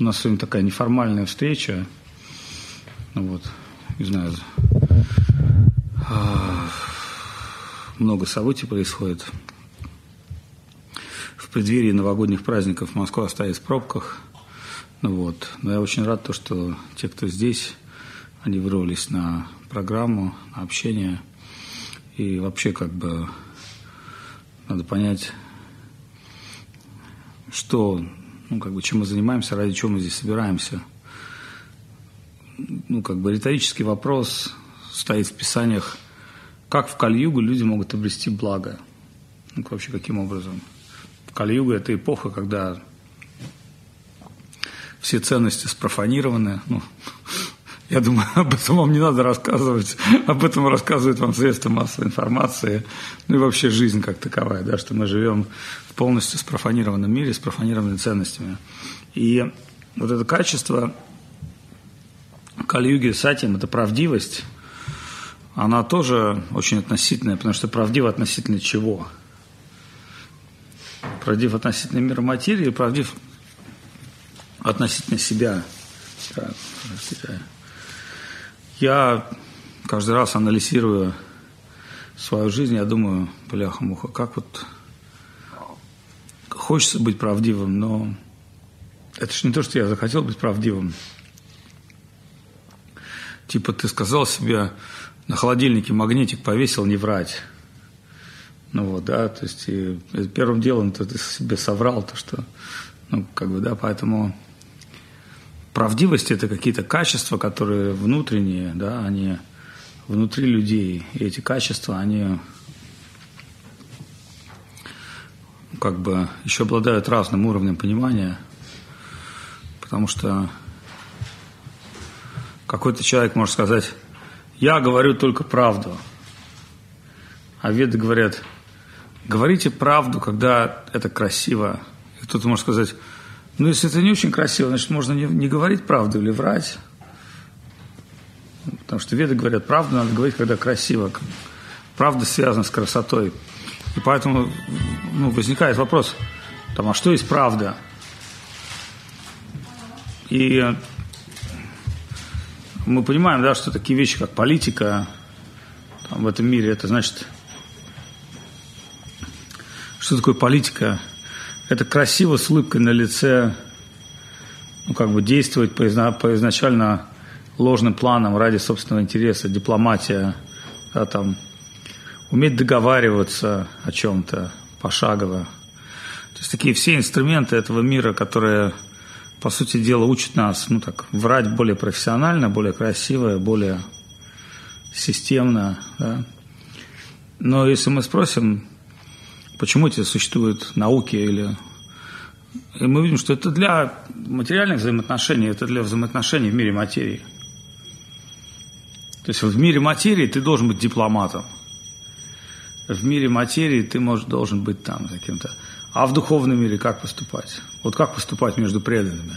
У нас сегодня такая неформальная встреча. Ну вот, не знаю, а, много событий происходит. В преддверии новогодних праздников Москва стоит в пробках. Ну вот. Но я очень рад, то, что те, кто здесь, они вырвались на программу, на общение. И вообще как бы надо понять, что, ну, как бы, чем мы занимаемся, ради чего мы здесь собираемся. Ну, как бы риторический вопрос стоит в Писаниях, как в Кальюгу люди могут обрести благо. Ну, вообще, каким образом? Кальюга – это эпоха, когда все ценности спрофанированы. Ну, я думаю, об этом вам не надо рассказывать. Об этом рассказывают вам средства массовой информации. Ну и вообще жизнь как таковая, да, что мы живем в полностью спрофанированном мире, с профанированными ценностями. И вот это качество Кальюги Сатим – это правдивость, она тоже очень относительная, потому что правдиво относительно чего? Правдив относительно мира материи, правдив относительно себя. Так, я каждый раз анализирую свою жизнь, я думаю, бляха-муха, как вот хочется быть правдивым, но это же не то, что я захотел быть правдивым. Типа ты сказал себе, на холодильнике магнитик повесил, не врать. Ну вот, да, то есть и первым делом ты себе соврал то, что, ну, как бы, да, поэтому правдивость – это какие-то качества, которые внутренние, да, они внутри людей. И эти качества, они как бы еще обладают разным уровнем понимания, потому что какой-то человек может сказать, я говорю только правду. А веды говорят, говорите правду, когда это красиво. И кто-то может сказать, ну, если это не очень красиво, значит, можно не, не говорить правду или врать. Потому что веды говорят, правду надо говорить, когда красиво. Правда связана с красотой. И поэтому ну, возникает вопрос, там, а что есть правда? И мы понимаем, да, что такие вещи, как политика там, в этом мире, это значит, что такое политика? Это красиво с улыбкой на лице, ну, как бы действовать по, по изначально ложным планам ради собственного интереса, дипломатия, да, там, уметь договариваться о чем-то пошагово. То есть такие все инструменты этого мира, которые, по сути дела, учат нас, ну так, врать более профессионально, более красиво, более системно, да. Но если мы спросим, почему эти существуют науки или... И мы видим, что это для материальных взаимоотношений, это для взаимоотношений в мире материи. То есть в мире материи ты должен быть дипломатом. В мире материи ты можешь, должен быть там каким-то. А в духовном мире как поступать? Вот как поступать между преданными?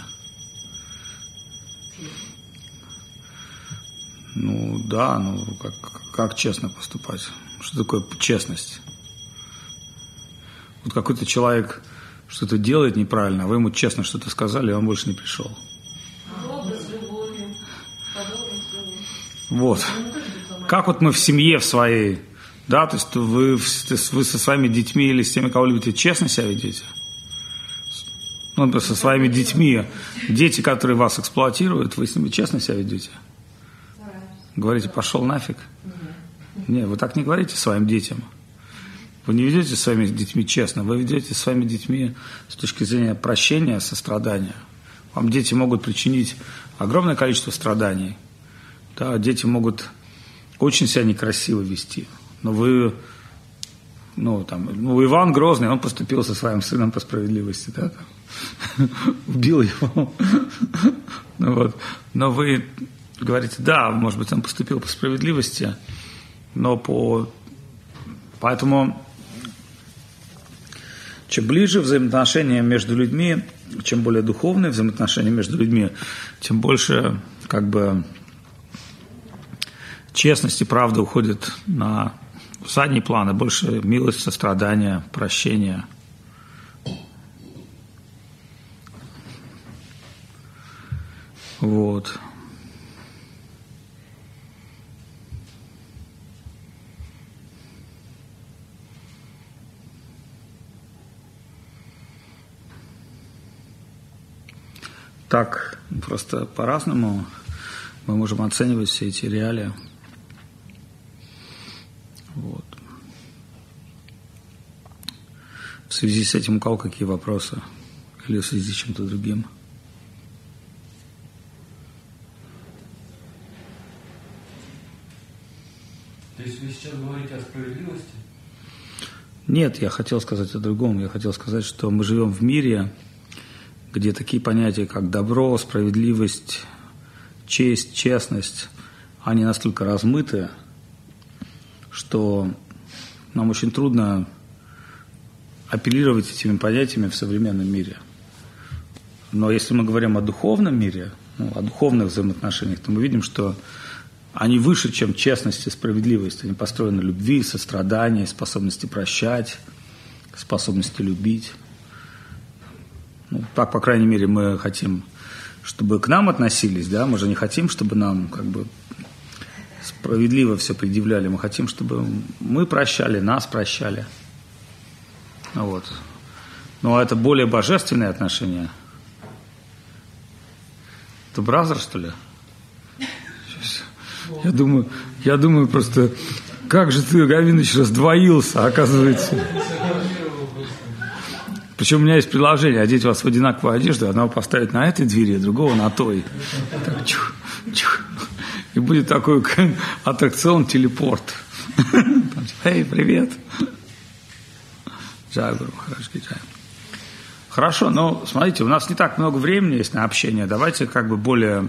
Ну да, ну как, как честно поступать? Что такое честность? Вот какой-то человек что-то делает неправильно, а вы ему честно что-то сказали, и он больше не пришел. Вот. Как вот мы в семье в своей, да, то есть вы, вы со своими детьми или с теми, кого любите, честно себя ведете? Ну, например, со своими детьми, дети, которые вас эксплуатируют, вы с ними честно себя ведете? Говорите, пошел нафиг? Не, вы так не говорите своим детям. Вы не ведете с своими детьми честно, вы ведете с своими детьми с точки зрения прощения, сострадания. Вам дети могут причинить огромное количество страданий. Да, дети могут очень себя некрасиво вести. Но вы, ну, там, ну, Иван Грозный, он поступил со своим сыном по справедливости, да, там, убил его. ну, вот. Но вы говорите, да, может быть, он поступил по справедливости, но по... Поэтому чем ближе взаимоотношения между людьми, чем более духовные взаимоотношения между людьми, тем больше как бы честность и правда уходит на задний план, и больше милость, сострадания, прощения. Вот. Так, просто по-разному мы можем оценивать все эти реалии. Вот. В связи с этим у кого какие вопросы? Или в связи с чем-то другим? То есть вы сейчас говорите о справедливости? Нет, я хотел сказать о другом. Я хотел сказать, что мы живем в мире, где такие понятия, как добро, справедливость, честь, честность, они настолько размыты, что нам очень трудно апеллировать этими понятиями в современном мире. Но если мы говорим о духовном мире, ну, о духовных взаимоотношениях, то мы видим, что они выше, чем честность и справедливость. Они построены любви, сострадании, способности прощать, способности любить. Ну, так, по крайней мере, мы хотим, чтобы к нам относились, да, мы же не хотим, чтобы нам как бы справедливо все предъявляли, мы хотим, чтобы мы прощали, нас прощали. Ну, вот. Но это более божественные отношения. Это бразер, что ли? Я думаю, я думаю просто, как же ты, Гавинович, раздвоился, оказывается. Причем у меня есть приложение, одеть вас в одинаковую одежду, одного поставить на этой двери, другого на той. Так, чух, чух. И будет такой аттракцион телепорт. Эй, привет. Джагуру, хорошо, Хорошо, но смотрите, у нас не так много времени есть на общение. Давайте как бы более...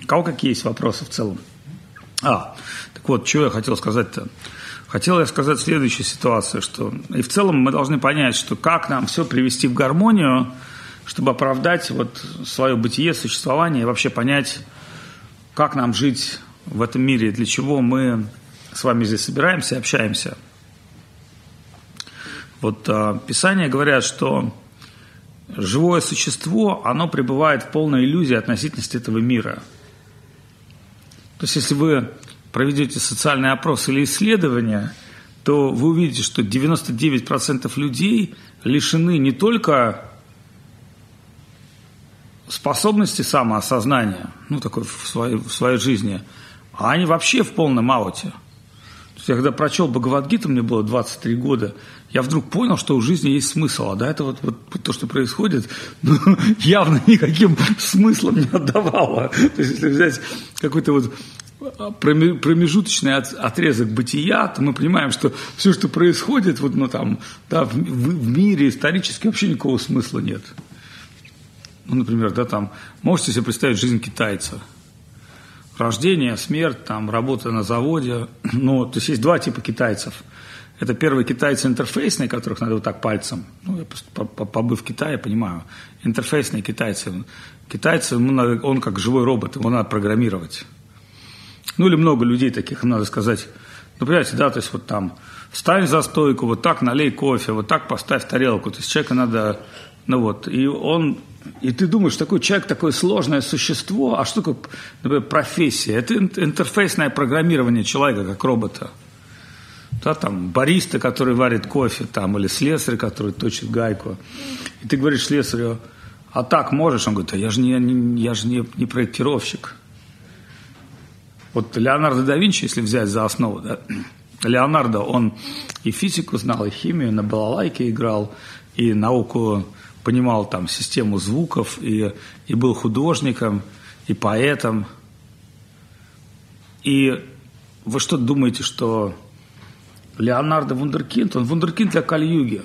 У кого какие есть вопросы в целом? А, так вот, что я хотел сказать-то. Хотел я сказать следующую ситуацию, что и в целом мы должны понять, что как нам все привести в гармонию, чтобы оправдать вот свое бытие, существование и вообще понять, как нам жить в этом мире, для чего мы с вами здесь собираемся и общаемся. Вот а, Писания говорят, что живое существо, оно пребывает в полной иллюзии относительности этого мира. То есть, если вы проведете социальный опрос или исследование, то вы увидите, что 99% людей лишены не только способности самоосознания, ну, такой в своей, в своей жизни, а они вообще в полном ауте. Я когда прочел Бхагавадгиту, мне было 23 года, я вдруг понял, что у жизни есть смысл. А до этого вот, вот то, что происходит, ну, явно никаким смыслом не отдавало. То есть, если взять какой-то вот промежуточный отрезок бытия, то мы понимаем, что все, что происходит вот, ну, там, да, в, в мире исторически вообще никакого смысла нет. Ну, например, да, там, можете себе представить жизнь китайца. Рождение, смерть, там, работа на заводе. Ну, то есть есть два типа китайцев. Это первые китайцы интерфейсные, которых надо вот так пальцем. Ну, я просто побыв в Китае, понимаю. Интерфейсные китайцы. Китайцы, он как живой робот, его надо программировать. Ну или много людей таких, надо сказать. Ну, понимаете, да, то есть вот там встань за стойку, вот так налей кофе, вот так поставь тарелку. То есть человека надо, ну вот, и он, и ты думаешь, такой человек, такое сложное существо, а что такое, например, профессия? Это интерфейсное программирование человека, как робота. Да, там бариста, который варит кофе, там, или слесарь, который точит гайку. И ты говоришь слесарю, а так можешь? Он говорит, а я же не, я же не, не проектировщик. Вот Леонардо да Винчи, если взять за основу, да, Леонардо, он и физику знал, и химию, на балалайке играл, и науку понимал там систему звуков, и, и был художником, и поэтом. И вы что думаете, что Леонардо вундеркинд, он вундеркинд для Кальюги.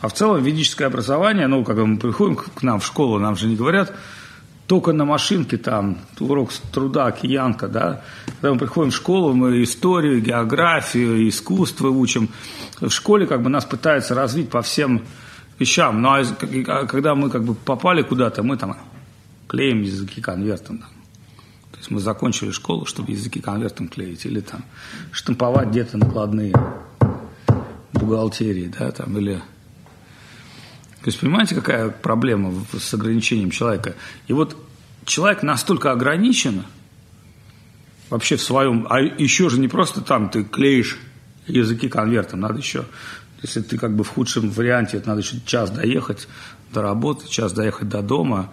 А в целом ведическое образование, ну, когда мы приходим к нам в школу, нам же не говорят, только на машинке там, урок труда, киянка, да. Когда мы приходим в школу, мы историю, географию, искусство учим. В школе как бы нас пытаются развить по всем вещам. Ну, а, а когда мы как бы попали куда-то, мы там клеим языки конвертом. Да. То есть мы закончили школу, чтобы языки конвертом клеить. Или там штамповать где-то накладные бухгалтерии, да, там, или то есть, понимаете, какая проблема с ограничением человека? И вот человек настолько ограничен вообще в своем... А еще же не просто там ты клеишь языки конвертом, надо еще... Если ты как бы в худшем варианте, это надо еще час доехать до работы, час доехать до дома,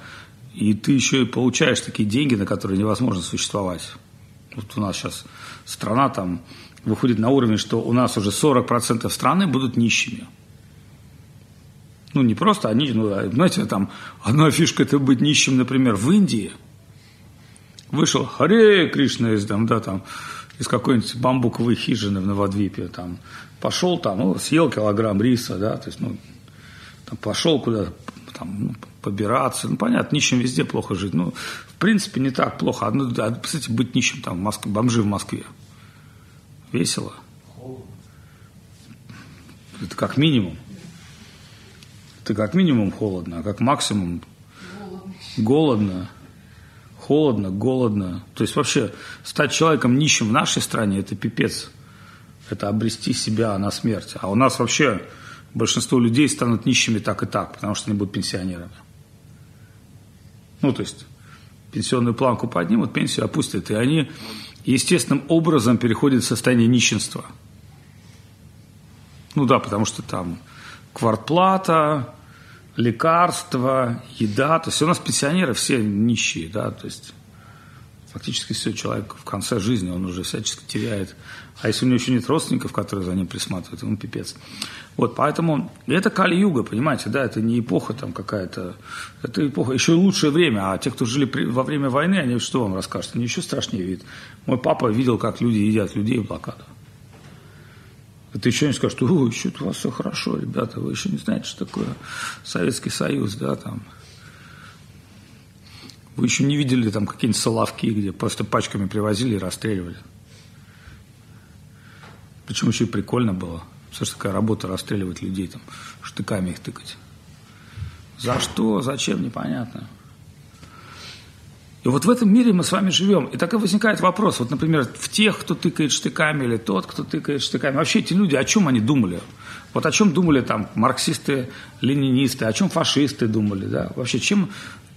и ты еще и получаешь такие деньги, на которые невозможно существовать. Вот у нас сейчас страна там выходит на уровень, что у нас уже 40% страны будут нищими. Ну, не просто они, ну, а, знаете, там одна фишка – это быть нищим, например, в Индии. Вышел Харе Кришна из, там, да, там, из какой-нибудь бамбуковой хижины в Новодвипе, там, пошел там, ну, съел килограмм риса, да, то есть, ну, там, пошел куда-то, там, ну, побираться, ну, понятно, нищим везде плохо жить, ну, в принципе, не так плохо, одно, а, кстати, быть нищим, там, в Москве, бомжи в Москве, весело. Это как минимум. Это как минимум холодно, а как максимум голодно. Холодно, голодно. То есть вообще стать человеком нищим в нашей стране – это пипец. Это обрести себя на смерть. А у нас вообще большинство людей станут нищими так и так, потому что они будут пенсионерами. Ну, то есть пенсионную планку поднимут, пенсию опустят, и они естественным образом переходят в состояние нищенства. Ну да, потому что там квартплата, лекарства, еда. То есть у нас пенсионеры все нищие, да, то есть фактически все, человек в конце жизни, он уже всячески теряет. А если у него еще нет родственников, которые за ним присматривают, ему пипец. Вот, поэтому это Кали-Юга, понимаете, да, это не эпоха там какая-то, это эпоха, еще лучшее время, а те, кто жили при, во время войны, они что вам расскажут, они еще страшнее видят. Мой папа видел, как люди едят людей в блокаду. Это еще не скажут, о, еще у вас все хорошо, ребята, вы еще не знаете, что такое Советский Союз, да, там. Вы еще не видели там какие-нибудь соловки, где просто пачками привозили и расстреливали. Причем еще и прикольно было. Слушай, такая работа расстреливать людей, там, штыками их тыкать. За что, зачем, непонятно. И вот в этом мире мы с вами живем. И так и возникает вопрос, вот, например, в тех, кто тыкает штыками, или тот, кто тыкает штыками. Вообще эти люди, о чем они думали? Вот о чем думали там марксисты, ленинисты, о чем фашисты думали, да? Вообще чем...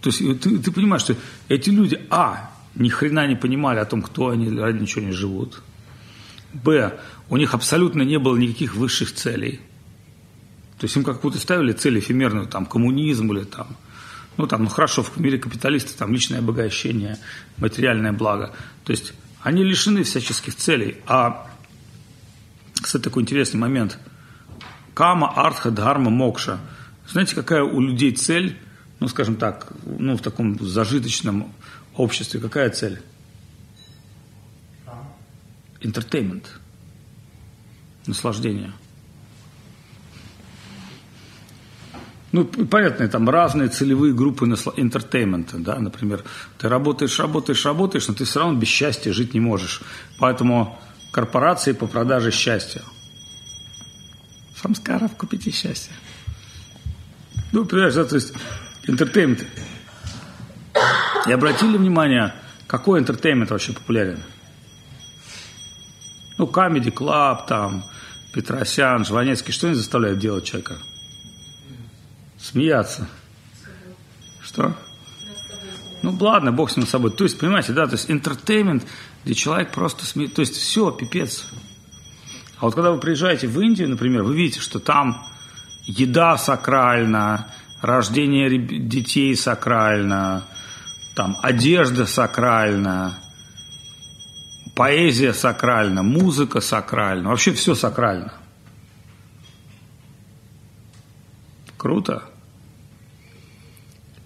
То есть ты, ты понимаешь, что эти люди, а, ни хрена не понимали о том, кто они, ради ничего не живут. Б, у них абсолютно не было никаких высших целей. То есть им как будто ставили цель эфемерную, там, коммунизм или там, ну, там, ну, хорошо, в мире капиталисты, там, личное обогащение, материальное благо. То есть они лишены всяческих целей. А, кстати, такой интересный момент. Кама, артха, дхарма, мокша. Знаете, какая у людей цель, ну, скажем так, ну, в таком зажиточном обществе, какая цель? Entertainment. Наслаждение – Ну, понятно, там разные целевые группы entertainment а, да, например, ты работаешь, работаешь, работаешь, но ты все равно без счастья жить не можешь. Поэтому корпорации по продаже счастья. Самскаров, купите счастье. Ну, понимаешь, да, то есть entertainment. И обратили внимание, какой entertainment вообще популярен? Ну, Comedy Club, там, Петросян, Жванецкий, что они заставляют делать человека? Смеяться. Что? Ну, ладно, бог с ним собой. То есть, понимаете, да, то есть интертеймент, где человек просто смеется. То есть, все, пипец. А вот когда вы приезжаете в Индию, например, вы видите, что там еда сакральна, рождение детей сакрально, там одежда сакральна, поэзия сакральна, музыка сакральна, вообще все сакрально. Круто.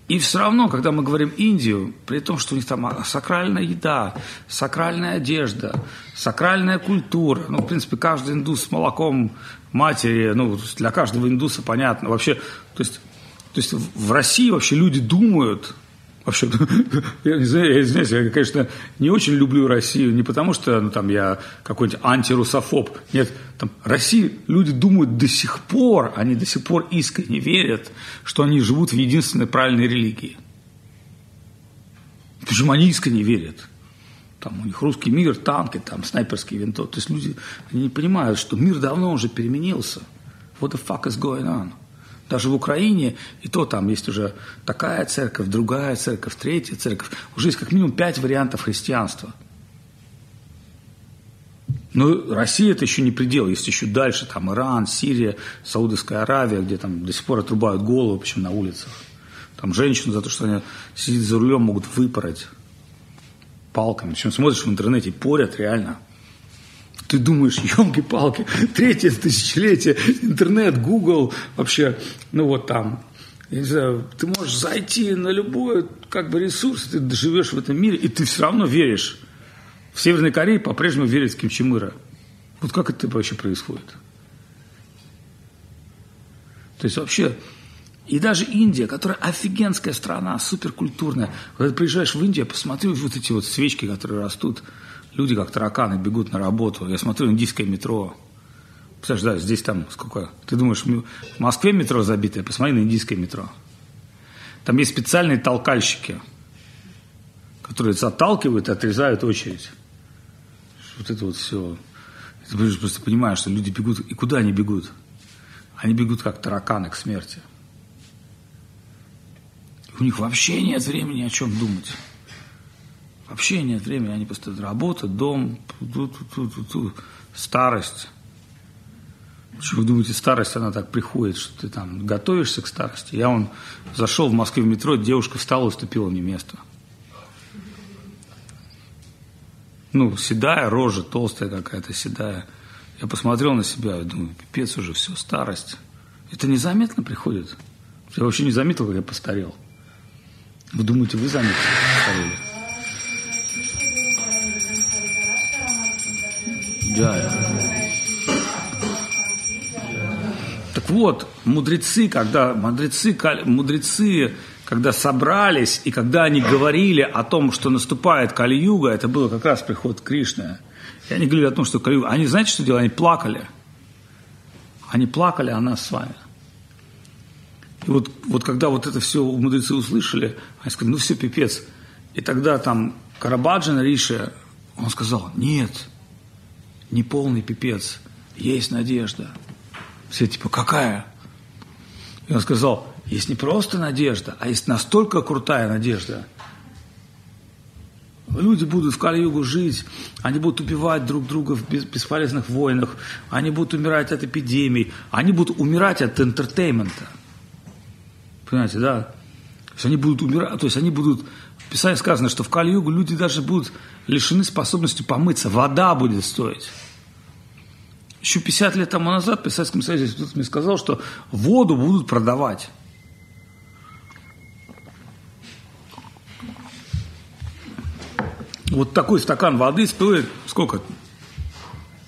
И все равно, когда мы говорим Индию, при том, что у них там сакральная еда, сакральная одежда, сакральная культура, ну, в принципе, каждый индус с молоком матери, ну, для каждого индуса понятно. Вообще, то есть, то есть в России вообще люди думают, Вообще, я не знаю, я извиняюсь, я, конечно, не очень люблю Россию, не потому что ну, там, я какой-нибудь антирусофоб. Нет, там, России люди думают до сих пор, они до сих пор искренне верят, что они живут в единственной правильной религии. Почему они искренне верят? Там у них русский мир, танки, там, снайперские винтовки. То есть люди они не понимают, что мир давно уже переменился. What the fuck is going on? Даже в Украине, и то там есть уже такая церковь, другая церковь, третья церковь. Уже есть как минимум пять вариантов христианства. Но Россия это еще не предел, есть еще дальше, там Иран, Сирия, Саудовская Аравия, где там до сих пор отрубают голову, причем на улицах. Там женщину за то, что они сидят за рулем, могут выпороть палками. Причем смотришь в интернете, порят реально. Ты думаешь, елки-палки, третье тысячелетие, интернет, Google, вообще, ну вот там, я не знаю, ты можешь зайти на любой как бы ресурс, ты живешь в этом мире, и ты все равно веришь. В Северной Корее по-прежнему верят в Ким Чен Ира. Вот как это вообще происходит? То есть вообще, и даже Индия, которая офигенская страна, суперкультурная. Когда ты приезжаешь в Индию, посмотри вот эти вот свечки, которые растут – Люди, как тараканы, бегут на работу. Я смотрю индийское метро. Представляешь, да, здесь там сколько? Ты думаешь, в Москве метро забитое? Посмотри на индийское метро. Там есть специальные толкальщики, которые заталкивают и отрезают очередь. Вот это вот все. Ты просто понимаешь, что люди бегут. И куда они бегут? Они бегут как тараканы к смерти. У них вообще нет времени о чем думать. Вообще нет времени, они просто работа, дом, ту -ту старость. Вы думаете, старость, она так приходит, что ты там готовишься к старости? Я он зашел в Москве в метро, девушка встала и уступила мне место. Ну, седая рожа, толстая какая-то, седая. Я посмотрел на себя и думаю, пипец уже, все, старость. Это незаметно приходит. Я вообще не заметил, как я постарел. Вы думаете, вы заметили, постарели? Да. Так вот, мудрецы, когда мудрецы, мудрецы, когда собрались и когда они говорили о том, что наступает Кали-Юга, это было как раз приход Кришны. И они говорили о том, что Кали-Юга. Они, знаете, что делали? Они плакали. Они плакали о нас с вами. И вот, вот когда вот это все мудрецы услышали, они сказали, ну все, пипец. И тогда там Карабаджан Риша, он сказал, нет, не полный пипец, есть надежда. Все типа, какая? И он сказал, есть не просто надежда, а есть настолько крутая надежда. Люди будут в Кали-Югу жить, они будут убивать друг друга в бесполезных войнах, они будут умирать от эпидемий, они будут умирать от entertainment а. Понимаете, да? То есть они будут умирать, то есть они будут в Писании сказано, что в Кали-Югу люди даже будут лишены способности помыться. Вода будет стоить. Еще 50 лет тому назад в Советском Союзе мне сказал, что воду будут продавать. Вот такой стакан воды стоит сколько?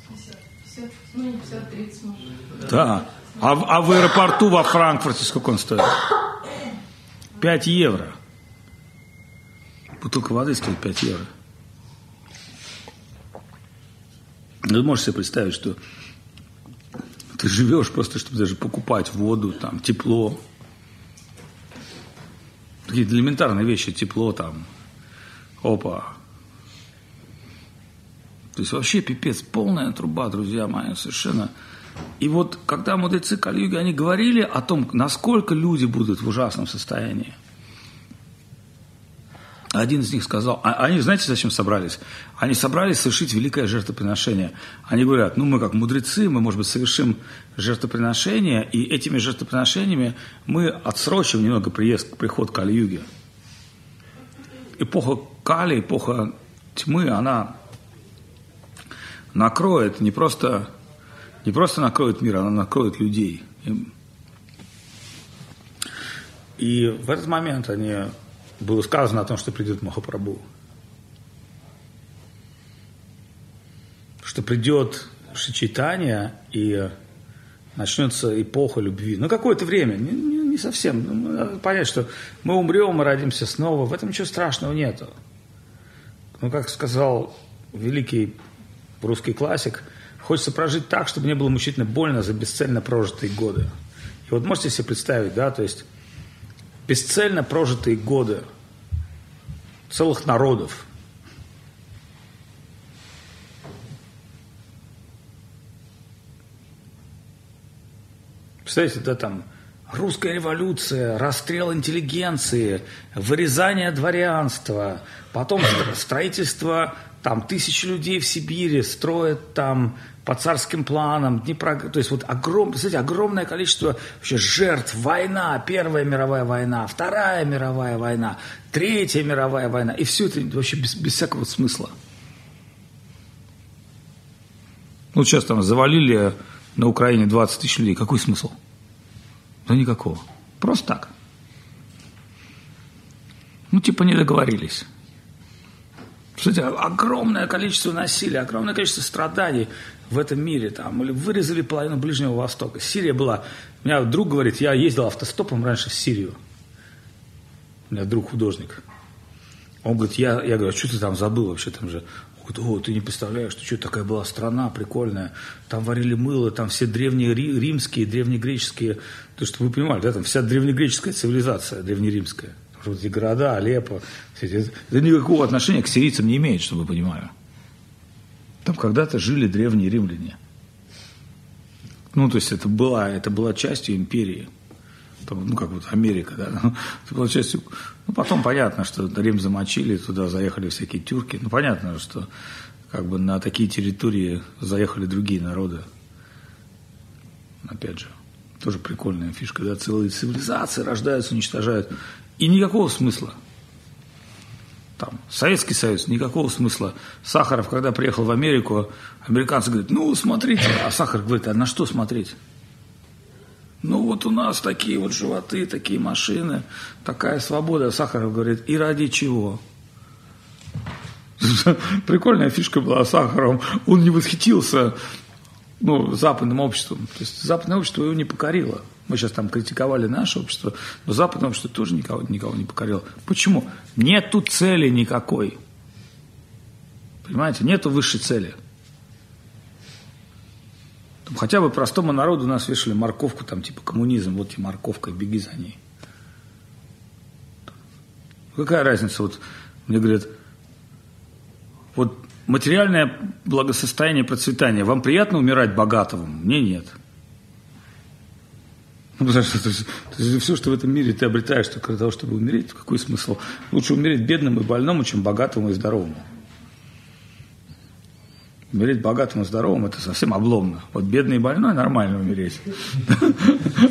50, 50, ну, 50 30, может. Да. А, а в аэропорту во Франкфурте сколько он стоит? 5 евро. Бутылка воды стоит 5 евро. Вы можете себе представить, что ты живешь просто, чтобы даже покупать воду, там, тепло. Такие элементарные вещи, тепло там. Опа. То есть вообще пипец, полная труба, друзья мои, совершенно. И вот когда мудрецы Кальюги, они говорили о том, насколько люди будут в ужасном состоянии – один из них сказал, а они, знаете, зачем собрались? Они собрались совершить великое жертвоприношение. Они говорят, ну мы как мудрецы, мы, может быть, совершим жертвоприношение, и этими жертвоприношениями мы отсрочим немного приезд, приход Кали-Юги. Эпоха Кали, эпоха тьмы, она накроет, не просто, не просто накроет мир, она накроет людей. И в этот момент они было сказано о том, что придет Махапрабху. Что придет Шичитания и начнется эпоха любви. Ну, какое-то время, не, не, не совсем. Ну, надо понять, что мы умрем, мы родимся снова. В этом ничего страшного нету. Ну, как сказал великий русский классик, хочется прожить так, чтобы не было мучительно больно за бесцельно прожитые годы. И вот можете себе представить, да, то есть бесцельно прожитые годы целых народов. Представляете, да, там русская революция, расстрел интеллигенции, вырезание дворянства, потом строительство там тысячи людей в Сибири строят там по царским планам, Днепро, то есть вот огром, кстати, огромное количество вообще жертв, война, Первая мировая война, Вторая мировая война, Третья мировая война, и все это вообще без, без всякого смысла. Ну, сейчас там завалили на Украине 20 тысяч людей, какой смысл? Да никакого. Просто так. Ну, типа не договорились. Кстати, огромное количество насилия, огромное количество страданий в этом мире. Там, или вырезали половину Ближнего Востока. Сирия была... У меня друг говорит, я ездил автостопом раньше в Сирию. У меня друг художник. Он говорит, я, я говорю, а что ты там забыл вообще там же? Он говорит, о, ты не представляешь, что, что такая была страна прикольная. Там варили мыло, там все древние римские, древнегреческие. То, что вы понимали, да, там вся древнегреческая цивилизация, древнеримская эти города, Алеппо, это, это никакого отношения к сирийцам не имеет, чтобы вы понимали. Там когда-то жили древние римляне. Ну, то есть это была, это была частью империи. Там, ну, как вот Америка, да. Это была частью... Ну, потом понятно, что Рим замочили, туда заехали всякие тюрки. Ну, понятно, что как бы на такие территории заехали другие народы. Опять же, тоже прикольная фишка, да, целые цивилизации рождаются, уничтожают. И никакого смысла. Там, Советский Союз, никакого смысла. Сахаров, когда приехал в Америку, американцы говорят, ну, смотрите. А Сахаров говорит, а на что смотреть? Ну, вот у нас такие вот животы, такие машины, такая свобода. Сахаров говорит, и ради чего? Прикольная фишка была Сахаром. Он не восхитился ну, западным обществом. То есть западное общество его не покорило. Мы сейчас там критиковали наше общество, но западное общество тоже никого, никого не покорило. Почему? Нету цели никакой. Понимаете, нету высшей цели. Там хотя бы простому народу нас вешали морковку, там типа коммунизм, вот тебе морковка, беги за ней. Какая разница? Вот мне говорят, вот материальное благосостояние, процветание. Вам приятно умирать богатым? Мне нет. Ну, потому что то то все, что в этом мире ты обретаешь только для того, чтобы умереть, какой смысл? Лучше умереть бедным и больному, чем богатому и здоровому. Умереть богатым и здоровым – это совсем обломно. Вот бедный и больной – нормально умереть.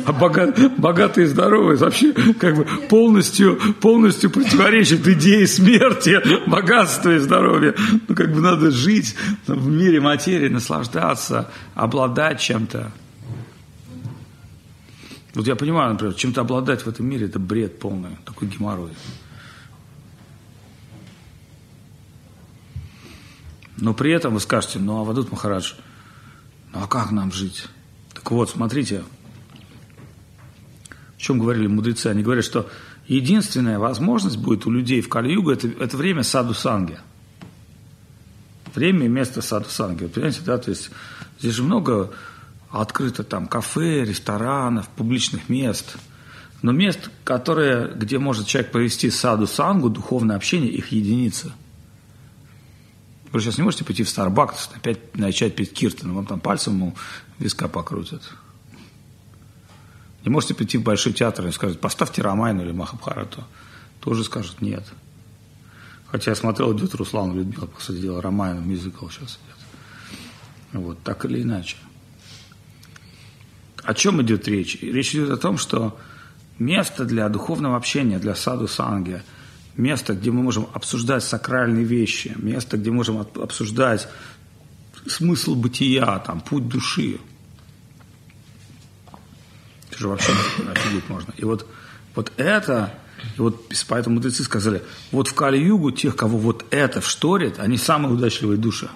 А богатый и здоровый вообще как бы полностью, полностью противоречит идее смерти, богатства и здоровья. Ну, как бы надо жить в мире материи, наслаждаться, обладать чем-то. Вот я понимаю, например, чем-то обладать в этом мире – это бред полный, такой геморрой. Но при этом вы скажете, ну, а Вадут Махарадж, ну, а как нам жить? Так вот, смотрите, о чем говорили мудрецы. Они говорят, что единственная возможность будет у людей в Кали-Югу это, это время саду санги. Время и место саду санги. Вы понимаете, да, то есть здесь же много открыто там кафе, ресторанов, публичных мест. Но мест, которые, где может человек провести саду сангу, духовное общение, их единица. Вы сейчас не можете пойти в Starbucks, опять начать пить Киртон, вам там пальцем ему виска покрутят. Не можете прийти в Большой театр и сказать, поставьте Ромайну или Махабхарату. Тоже скажут нет. Хотя я смотрел, идет Руслан Людмила, посадила Ромайну, мюзикл сейчас идет. Вот, так или иначе. О чем идет речь? Речь идет о том, что место для духовного общения, для саду санги, место, где мы можем обсуждать сакральные вещи, место, где можем обсуждать смысл бытия, там, путь души. Это же вообще офигеть можно. И вот, вот это, и вот поэтому мудрецы сказали, вот в Кали-Югу тех, кого вот это вшторит, они самые удачливые души.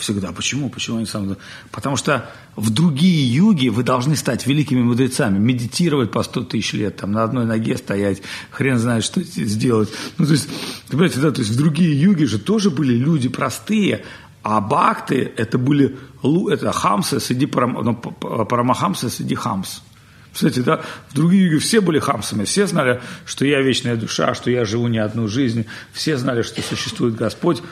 Всегда. Почему? Почему они самые... Потому что в другие юги вы должны стать великими мудрецами, медитировать по 100 тысяч лет, там, на одной ноге стоять, хрен знает, что сделать. Ну, то есть, понимаете, да, то есть в другие юги же тоже были люди простые, а бхакты – это были это хамсы среди ну, парамахамсы среди хамс. Кстати, да, в другие юги все были хамсами, все знали, что я вечная душа, что я живу не одну жизнь, все знали, что существует Господь.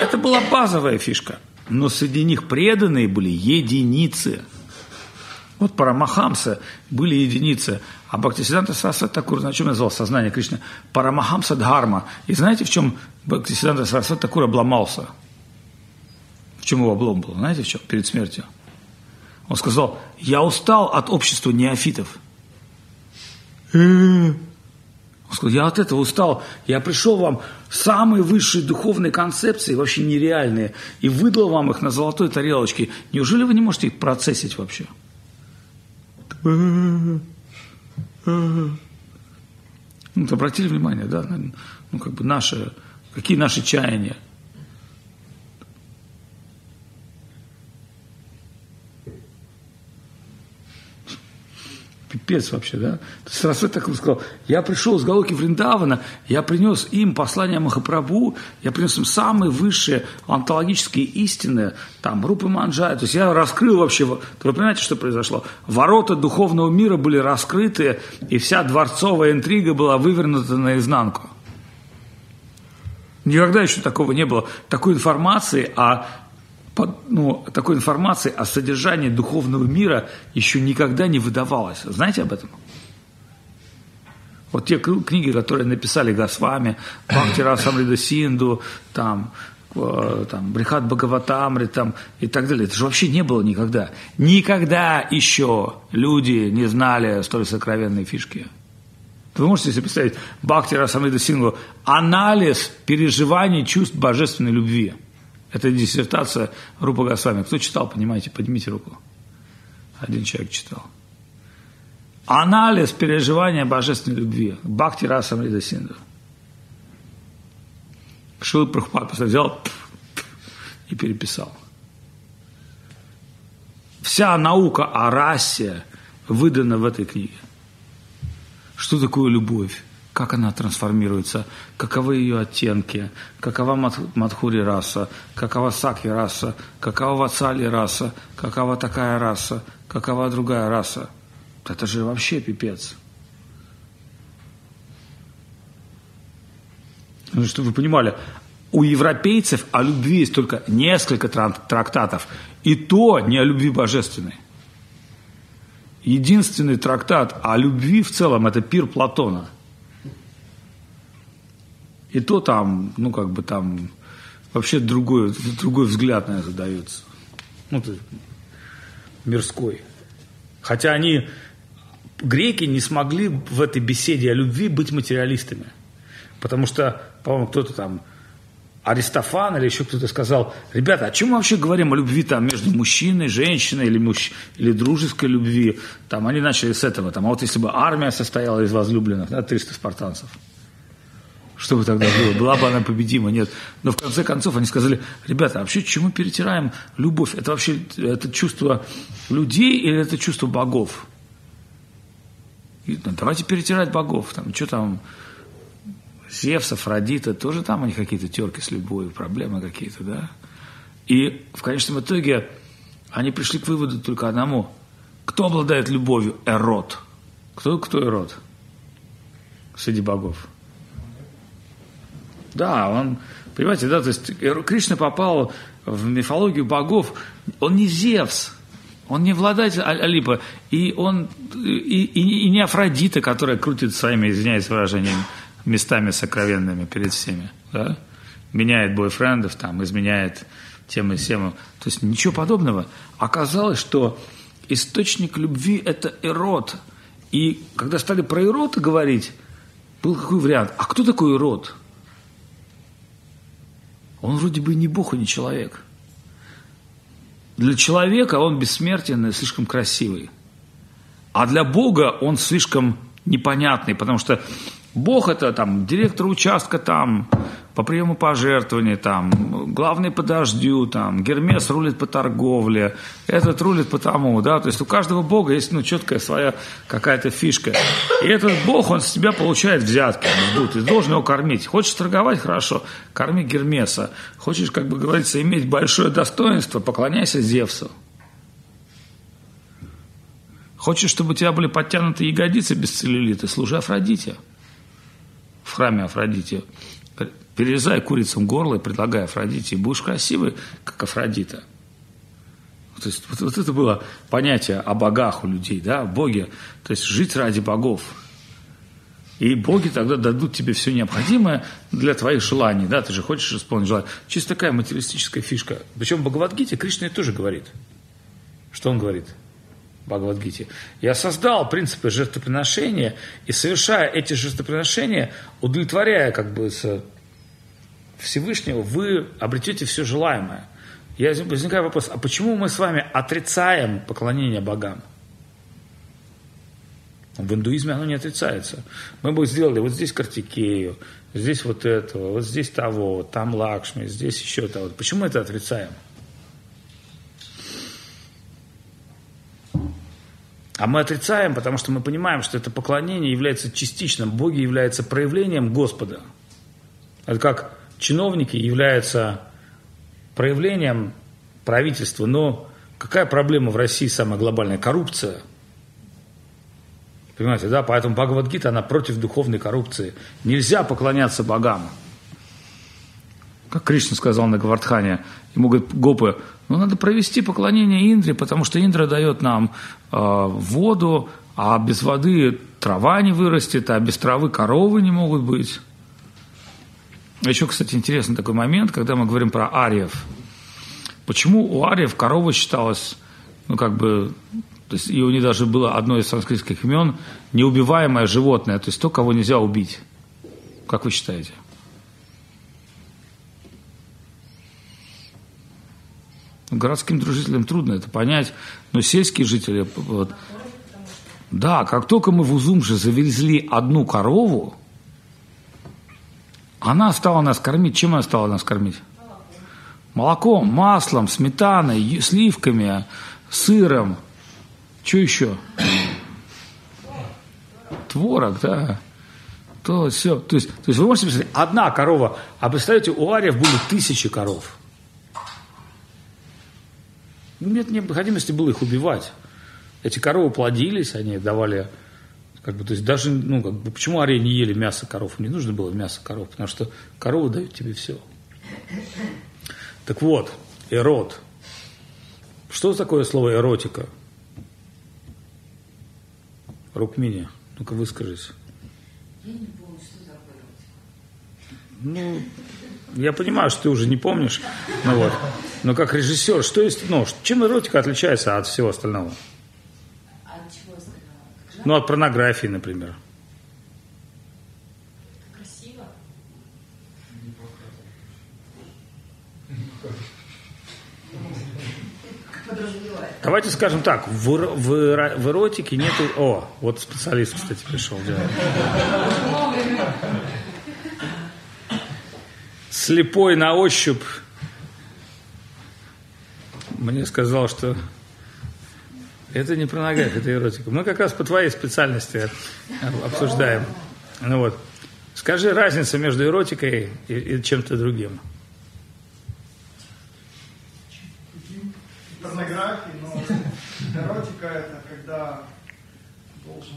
Это была базовая фишка – но среди них преданные были единицы. Вот Парамахамса были единицы, а Бхактисиданта Сарасвати Такур, на чем назвал сознание Кришны? Парамахамса Дхарма. И знаете, в чем Бхактисиданта Сарасвати Такур обломался? В чем его облом был? Знаете, в чем? Перед смертью. Он сказал, я устал от общества неофитов. Он сказал, я от этого устал. Я пришел вам самые высшие духовные концепции, вообще нереальные, и выдал вам их на золотой тарелочке. Неужели вы не можете их процессить вообще? Ну, обратили внимание, да, ну, как бы наши, какие наши чаяния – Пипец вообще, да? Сарасвати так сказал, я пришел с Галоки Вриндавана, я принес им послание Махапрабху, я принес им самые высшие антологические истины, там, Рупы Манджая, то есть я раскрыл вообще, вы понимаете, что произошло? Ворота духовного мира были раскрыты, и вся дворцовая интрига была вывернута наизнанку. Никогда еще такого не было, такой информации о ну, такой информации о содержании духовного мира еще никогда не выдавалось. Знаете об этом? Вот те книги, которые написали Госвами, Бхактира Самрида Синду, там, э, там, Брихат Бхагаватамри там, и так далее. Это же вообще не было никогда. Никогда еще люди не знали столь сокровенной фишки. Вы можете себе представить Бхактира Самрида Сингу анализ переживаний чувств божественной любви – это диссертация Рупа Госвами. Кто читал, понимаете, поднимите руку. Один человек читал. Анализ переживания божественной любви. Бхакти Расам Рида Синду. Шил Прабхупад взял и переписал. Вся наука о расе выдана в этой книге. Что такое любовь? Как она трансформируется, каковы ее оттенки, какова Мадхури раса, какова Саки раса, какова Вацали раса, какова такая раса, какова другая раса. Это же вообще пипец. Ну, чтобы вы понимали, у европейцев о любви есть только несколько трактатов, и то не о любви божественной. Единственный трактат о любви в целом – это пир Платона – и то там, ну, как бы там вообще другой, другой взгляд на это дается. Ну, то, мирской. Хотя они, греки, не смогли в этой беседе о любви быть материалистами. Потому что, по-моему, кто-то там, Аристофан или еще кто-то сказал, ребята, о чем мы вообще говорим о любви там между мужчиной, женщиной или, мужч... или дружеской любви? Там они начали с этого. Там, а вот если бы армия состояла из возлюбленных, да, 300 спартанцев – что бы тогда было? Была бы она победима? Нет. Но в конце концов они сказали, ребята, а вообще чему перетираем любовь? Это вообще это чувство людей или это чувство богов? И, ну, давайте перетирать богов. Там, что там, Зевс, Афродита, тоже там они какие-то терки с любовью, проблемы какие-то, да? И в конечном итоге они пришли к выводу только одному. Кто обладает любовью? Эрот. Кто, кто Эрот? Среди богов. Да, он, понимаете, да, то есть Кришна попал в мифологию богов, он не Зевс, он не владатель Алипа, и он и, и, и не Афродита, которая крутит своими, извиняюсь выражением, местами сокровенными перед всеми, да? меняет бойфрендов, там, изменяет тем и всем. То есть ничего подобного. Оказалось, что источник любви – это эрот. И когда стали про эрота говорить, был какой вариант? А кто такой эрот? Он вроде бы не Бог и не человек. Для человека он бессмертен и слишком красивый. А для Бога он слишком непонятный, потому что Бог это там директор участка там, по приему пожертвований, там, главный по дождю, там, Гермес рулит по торговле, этот рулит по тому, да, то есть у каждого бога есть, ну, четкая своя какая-то фишка. И этот бог, он с тебя получает взятки, ждут, ты должен его кормить. Хочешь торговать, хорошо, корми Гермеса. Хочешь, как бы говорится, иметь большое достоинство, поклоняйся Зевсу. Хочешь, чтобы у тебя были подтянуты ягодицы без целлюлита, служи Афродите. В храме Афродите перерезай курицам горло и предлагай Афродите, будешь красивый, как Афродита. То есть вот, вот это было понятие о богах у людей, да, боги. То есть жить ради богов. И боги тогда дадут тебе все необходимое для твоих желаний, да, ты же хочешь исполнить желание. Чисто такая материалистическая фишка. Причем в Бхагавадгите Кришна это тоже говорит. Что он говорит? Бхагавадгите. Я создал принципы жертвоприношения, и совершая эти жертвоприношения, удовлетворяя как бы Всевышнего, вы обретете все желаемое. Я возникает вопрос, а почему мы с вами отрицаем поклонение богам? В индуизме оно не отрицается. Мы бы сделали вот здесь Картикею, здесь вот этого, вот здесь того, там Лакшми, здесь еще того. Почему мы это отрицаем? А мы отрицаем, потому что мы понимаем, что это поклонение является частичным. Боги являются проявлением Господа. Это как чиновники являются проявлением правительства. Но какая проблема в России самая глобальная? Коррупция – Понимаете, да? Поэтому Бхагавадгита, она против духовной коррупции. Нельзя поклоняться богам. Как Кришна сказал на Гавардхане, ему говорит, Гопы, ну надо провести поклонение Индре, потому что Индра дает нам э, воду, а без воды трава не вырастет, а без травы коровы не могут быть. Еще, кстати, интересный такой момент, когда мы говорим про ариев. Почему у ариев корова считалась, ну, как бы, то есть и у них даже было одно из санскритских имен неубиваемое животное, то есть то, кого нельзя убить. Как вы считаете? Городским дружителям трудно это понять, но сельские жители... Вот, да, как только мы в Узумше завезли одну корову, она стала нас кормить. Чем она стала нас кормить? Молоком, маслом, сметаной, сливками, сыром – что еще? Творог, да. То, все. То есть, то есть вы можете представить, одна корова, а представьте, у ариев были тысячи коров. Нет необходимости было их убивать. Эти коровы плодились, они давали, как бы, то есть даже, ну, как бы, почему арии не ели мясо коров? Не нужно было мясо коров, потому что коровы дают тебе все. Так вот, эрот. Что такое слово эротика? Рукмини, ну-ка выскажись. Я не помню, что такое Ну, я понимаю, что ты уже не помнишь, ну вот. Но как режиссер, что есть, ну, чем эротика отличается от всего остального? А от чего остального? Ну, от порнографии, например. Красиво. Давайте скажем так, в, в, в эротике нету... О, вот специалист, кстати, пришел. Да. Слепой на ощупь мне сказал, что это не порнография, это эротика. Мы как раз по твоей специальности обсуждаем. Ну вот. Скажи разницу между эротикой и, и чем-то другим. Порнографии, но эротика это когда должен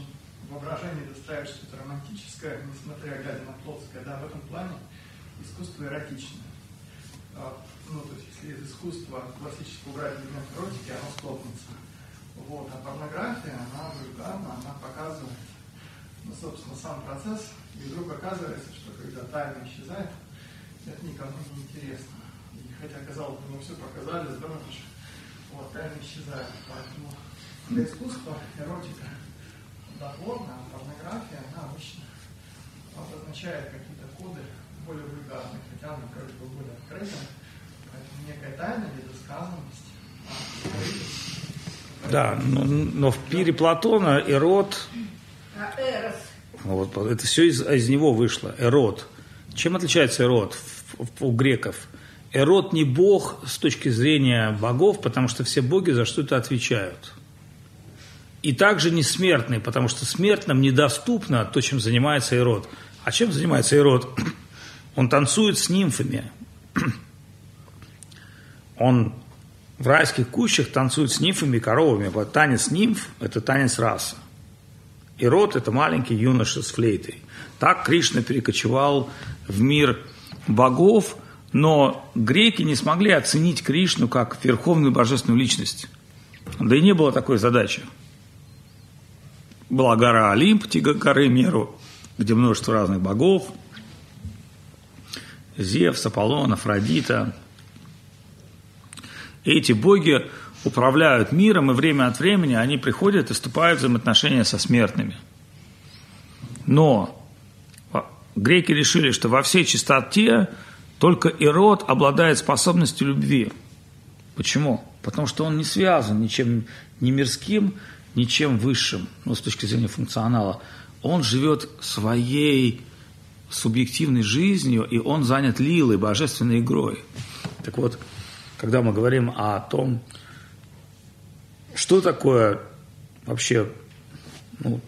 воображение доставить что-то романтическое, несмотря глядя на плотское, да, в этом плане искусство эротичное. А, ну, то есть, если из искусства классического убрать элемент эротики, оно столкнется. Вот, а порнография, она вульгарна, она показывает, ну, собственно, сам процесс, и вдруг оказывается, что когда тайна исчезает, это никому не интересно. И хотя, казалось бы, мы все показали, здорово, вот, тайна исчезает. Поэтому для искусства эротика доходна, а порнография, она обычно обозначает какие-то коды более вульгарные, хотя она как бы более открытая. Поэтому некая тайна, недосказанность, а да, но, но в пире Платона эрот, А вот, это все из, из него вышло, эрот. Чем отличается в, в, у греков? Эрот не бог с точки зрения богов, потому что все боги за что-то отвечают. И также не смертный, потому что смертным недоступно то, чем занимается Ирод. А чем занимается Ирод? Он танцует с нимфами. Он в райских кущах танцует с нимфами и коровами. Вот танец нимф – это танец раса. Ирод – это маленький юноша с флейтой. Так Кришна перекочевал в мир богов, но греки не смогли оценить Кришну как верховную божественную личность – Да и не было такой задачи. Была гора Олимп, тига горы Меру, где множество разных богов. Зевс, Аполлон, Афродита. Эти боги управляют миром, и время от времени они приходят и вступают в взаимоотношения со смертными. Но греки решили, что во всей чистоте только Ирод обладает способностью любви. Почему? Потому что он не связан ничем ни мирским, ничем высшим, ну, с точки зрения функционала. Он живет своей субъективной жизнью, и он занят лилой, божественной игрой. Так вот, когда мы говорим о том, что такое вообще ну,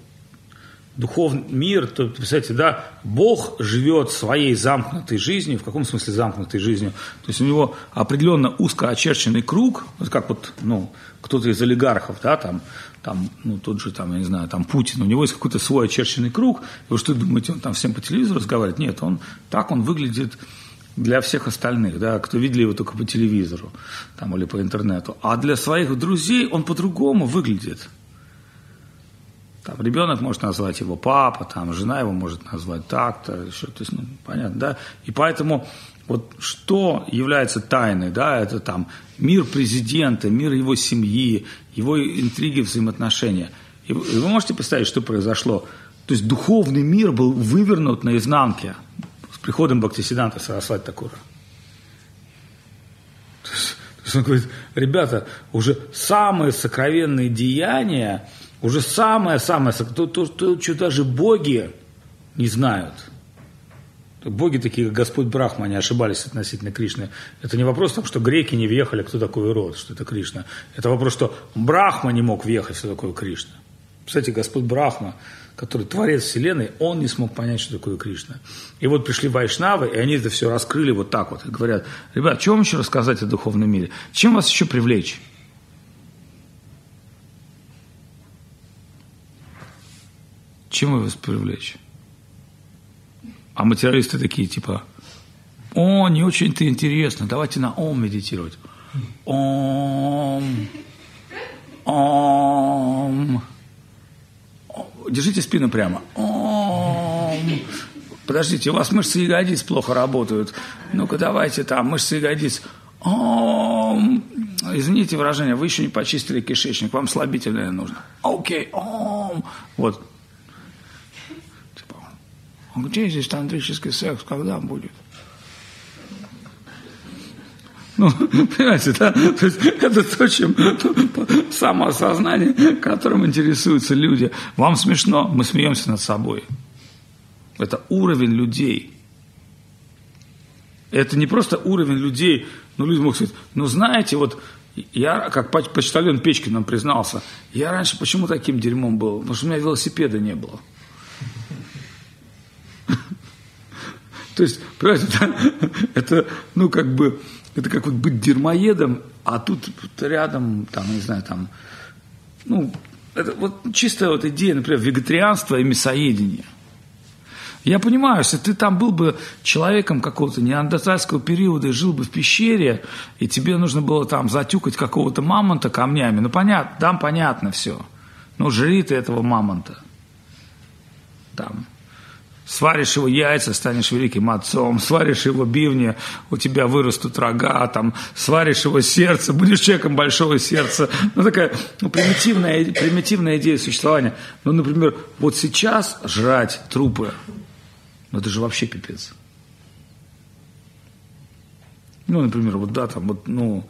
духовный мир, то, представьте, да, Бог живет своей замкнутой жизнью, в каком смысле замкнутой жизнью? То есть у него определенно узко очерченный круг, вот как вот, ну, кто-то из олигархов, да, там, там, ну, тот же, там, я не знаю, там, Путин, у него есть какой-то свой очерченный круг, и вы что думаете, он там всем по телевизору разговаривает? Нет, он, так он выглядит для всех остальных, да, кто видели его только по телевизору там, или по интернету. А для своих друзей он по-другому выглядит. Там, ребенок может назвать его папа, там, жена его может назвать так-то, еще, то есть, ну, понятно, да? И поэтому вот что является тайной, да, это там мир президента, мир его семьи, его интриги, взаимоотношения. И вы, можете представить, что произошло? То есть духовный мир был вывернут наизнанке приходом Бхактисиданта Сарасвати Такура. То есть, то есть он говорит, ребята, уже самые сокровенные деяния – уже самое-самое, то, то, то, что даже боги не знают. Боги такие, как Господь Брахма, они ошибались относительно Кришны. Это не вопрос том, что греки не въехали, кто такой род, что это Кришна. Это вопрос, что Брахма не мог въехать, что такое Кришна. Кстати, Господь Брахма, который творец Вселенной, он не смог понять, что такое Кришна. И вот пришли вайшнавы, и они это все раскрыли вот так вот. И говорят, ребят, чем еще рассказать о духовном мире? Чем вас еще привлечь? Чем вас привлечь? А материалисты такие, типа, о, не очень-то интересно, давайте на ом медитировать. Ом, ом. Держите спину прямо. Подождите, у вас мышцы ягодиц плохо работают. Ну-ка, давайте там, мышцы ягодиц. Ом. Извините выражение, вы еще не почистили кишечник, вам слабительное нужно. Окей, ом. Вот, а где здесь тантрический секс, когда будет? Ну, понимаете, да? То есть это то, чем самоосознание, которым интересуются люди. Вам смешно, мы смеемся над собой. Это уровень людей. Это не просто уровень людей, ну, люди могут сказать, ну, знаете, вот я, как почтальон Печкин нам признался, я раньше почему таким дерьмом был? Потому что у меня велосипеда не было. То есть, понимаете, это, ну, как бы, это как вот быть дермоедом, а тут рядом, там, не знаю, там, ну, это вот чистая вот идея, например, вегетарианства и мясоедения. Я понимаю, если ты там был бы человеком какого-то неандертальского периода и жил бы в пещере, и тебе нужно было там затюкать какого-то мамонта камнями, ну понятно, там понятно все. Ну, жри ты этого мамонта. Там, Сваришь его яйца, станешь великим отцом. Сваришь его бивни, у тебя вырастут рога. Там, сваришь его сердце, будешь человеком большого сердца. Ну, такая ну, примитивная, примитивная идея существования. Ну, например, вот сейчас жрать трупы, ну, это же вообще пипец. Ну, например, вот да, там, вот, ну,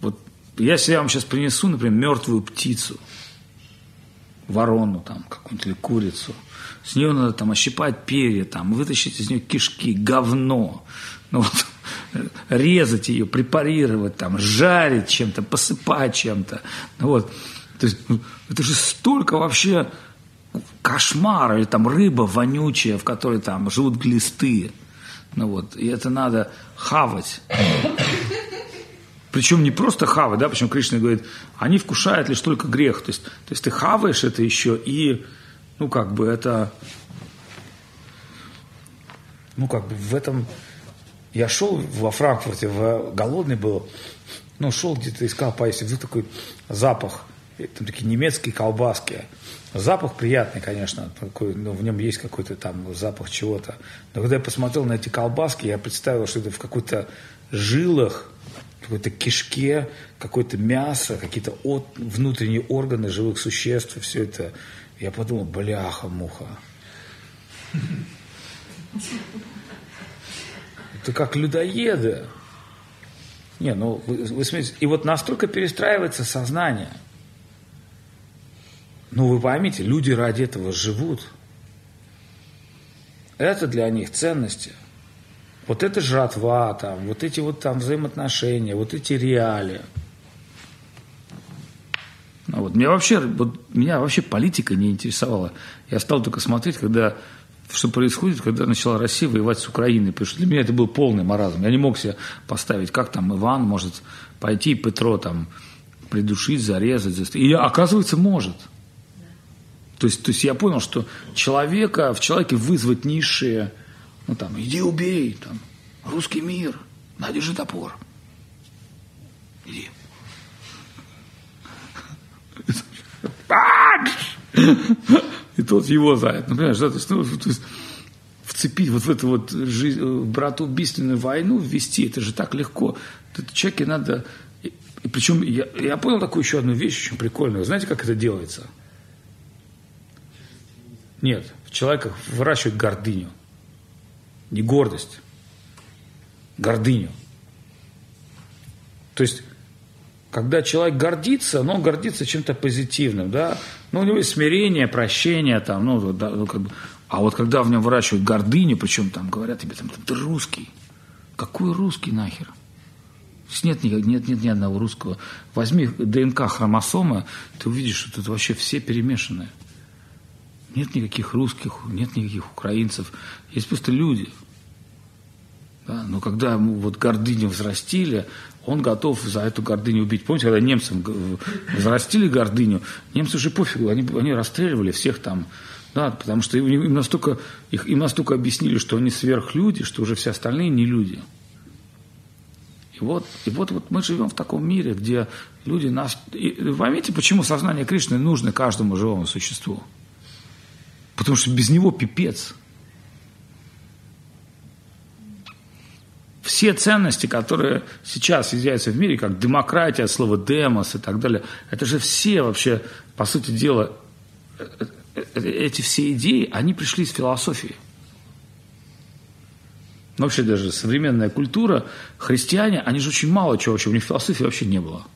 вот, если я вам сейчас принесу, например, мертвую птицу, ворону там, какую-нибудь или курицу – с нее надо там ощипать перья, там, вытащить из нее кишки, говно. Ну, вот, резать ее, препарировать, там, жарить чем-то, посыпать чем-то. Ну, вот. То есть, ну, это же столько вообще кошмара, или там рыба вонючая, в которой там живут глисты. Ну вот, и это надо хавать. Причем не просто хавать, да, почему Кришна говорит, они вкушают лишь только грех. То есть, то есть ты хаваешь это еще и ну, как бы это, ну, как бы в этом, я шел во Франкфурте, в, голодный был, ну, шел где-то, искал поесть, вдруг такой запах, там такие немецкие колбаски. Запах приятный, конечно, такой, ну, в нем есть какой-то там запах чего-то. Но когда я посмотрел на эти колбаски, я представил, что это в какой-то жилах, какой-то кишке, какое-то мясо, какие-то от, внутренние органы живых существ, все это. Я подумал, бляха-муха. Это как людоеды. Не, ну, вы, вы смотрите, и вот настолько перестраивается сознание. Ну, вы поймите, люди ради этого живут. Это для них ценности. Вот это жратва, там, вот эти вот там взаимоотношения, вот эти реалии. Вот, меня, вообще, вот, меня вообще политика не интересовала. Я стал только смотреть, когда что происходит, когда начала Россия воевать с Украиной. Потому что для меня это был полный маразм. Я не мог себе поставить, как там Иван может пойти Петро там придушить, зарезать. И оказывается, может. То есть, то есть я понял, что человека, в человеке вызвать низшие, ну там, иди убей, там, русский мир, на, держи топор. Иди. И тот его за это. Ну, понимаешь, да, то есть, ну, то есть вцепить вот в эту вот жизнь, братоубийственную войну ввести, это же так легко. Тут человеке надо... И причем я, я понял такую еще одну вещь очень прикольную. Знаете, как это делается? Нет, в человеках выращивают гордыню. Не гордость, гордыню. То есть когда человек гордится, но он гордится чем-то позитивным, да, ну, у него есть смирение, прощение, там, ну, да, ну как бы, а вот когда в нем выращивают гордыню, причем там говорят тебе, там, ты русский, какой русский нахер? Нет, нет, нет, ни одного русского. Возьми ДНК хромосомы, ты увидишь, что тут вообще все перемешанные. Нет никаких русских, нет никаких украинцев. Есть просто люди. Да? Но когда ему вот гордыню взрастили, он готов за эту гордыню убить. Помните, когда немцам взрастили гордыню, немцы уже пофигу, они, они расстреливали всех там, да, потому что им настолько, их, им настолько объяснили, что они сверхлюди, что уже все остальные не люди. И вот, и вот, вот мы живем в таком мире, где люди нас... И, поймите, почему сознание Кришны нужно каждому живому существу? Потому что без него пипец – все ценности, которые сейчас изъявляются в мире, как демократия, слово демос и так далее, это же все вообще, по сути дела, эти все идеи, они пришли из философии. Вообще даже современная культура, христиане, они же очень мало чего вообще, у них философии вообще не было.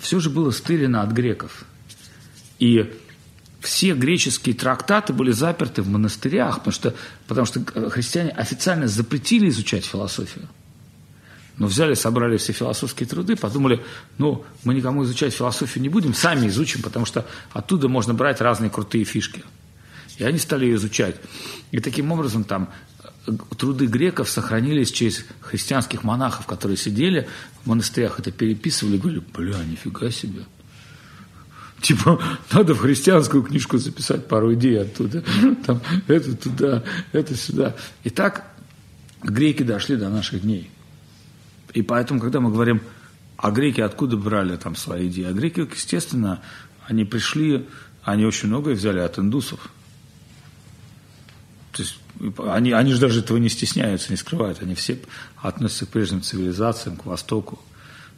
Все же было стырено от греков. И все греческие трактаты были заперты в монастырях, потому что, потому что христиане официально запретили изучать философию. Но взяли, собрали все философские труды, подумали, ну, мы никому изучать философию не будем, сами изучим, потому что оттуда можно брать разные крутые фишки. И они стали ее изучать. И таким образом там э, труды греков сохранились через христианских монахов, которые сидели в монастырях, это переписывали, говорили, бля, нифига себе – Типа, надо в христианскую книжку записать пару идей оттуда. Там, это туда, это сюда. И так греки дошли до наших дней. И поэтому, когда мы говорим, а греки откуда брали там свои идеи? А греки, естественно, они пришли, они очень многое взяли от индусов. То есть они, они же даже этого не стесняются, не скрывают. Они все относятся к прежним цивилизациям, к Востоку.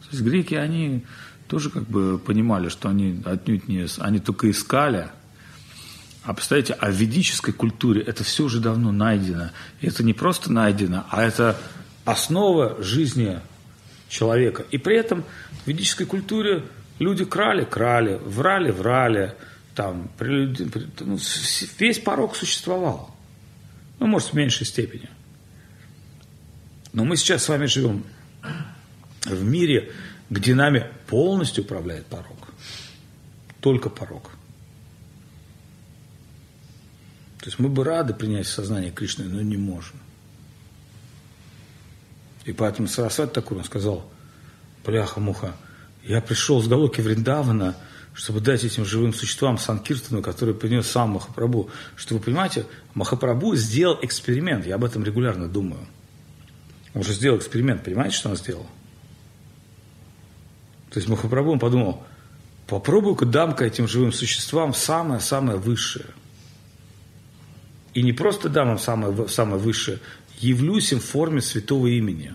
То есть греки, они тоже как бы понимали, что они отнюдь не... Они только искали. А представляете, а в ведической культуре это все уже давно найдено. И это не просто найдено, а это основа жизни человека. И при этом в ведической культуре люди крали, крали, врали, врали. Там, при, ну, весь порог существовал. Ну, может, в меньшей степени. Но мы сейчас с вами живем в мире, где нами полностью управляет порог. Только порог. То есть мы бы рады принять сознание Кришны, но не можем. И поэтому Сарасвати такой он сказал, бляха-муха, я пришел с Галоки Вриндавана, чтобы дать этим живым существам Санкиртану, который принес сам Махапрабху. Что вы понимаете, Махапрабху сделал эксперимент, я об этом регулярно думаю. Он же сделал эксперимент, понимаете, что он сделал? То есть Махапрабху подумал, попробуй-ка дам-ка этим живым существам самое-самое высшее. И не просто дам им самое, самое высшее, явлюсь им в форме святого имени,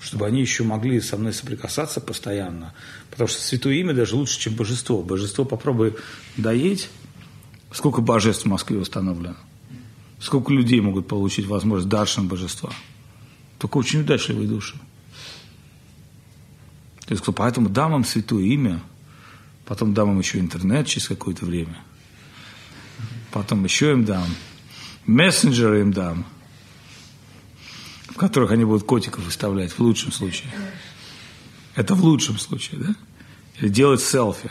чтобы они еще могли со мной соприкасаться постоянно. Потому что святое имя даже лучше, чем божество. Божество попробуй доить. Сколько божеств в Москве установлено? Сколько людей могут получить возможность даршин божества? Только очень удачливые души. То есть, поэтому дам им святое имя, потом дам им еще интернет через какое-то время, потом еще им дам, мессенджеры им дам, в которых они будут котиков выставлять, в лучшем случае. Это в лучшем случае, да? Или делать селфи.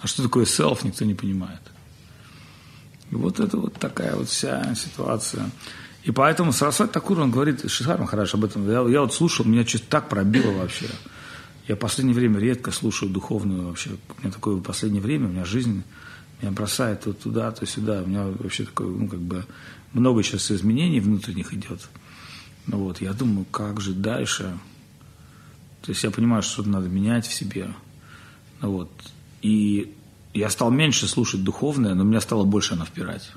А что такое селф, никто не понимает. И вот это вот такая вот вся ситуация. И поэтому Сарасвати Такур, он говорит, Шихар Махараш об этом, я, я вот слушал, меня что-то так пробило вообще. Я в последнее время редко слушаю духовную вообще. У меня такое в последнее время, у меня жизнь меня бросает то туда, то сюда. У меня вообще такое, ну, как бы, много сейчас изменений внутренних идет. Ну вот, я думаю, как же дальше? То есть я понимаю, что что-то надо менять в себе. Ну вот. И я стал меньше слушать духовное, но меня стало больше оно впирать.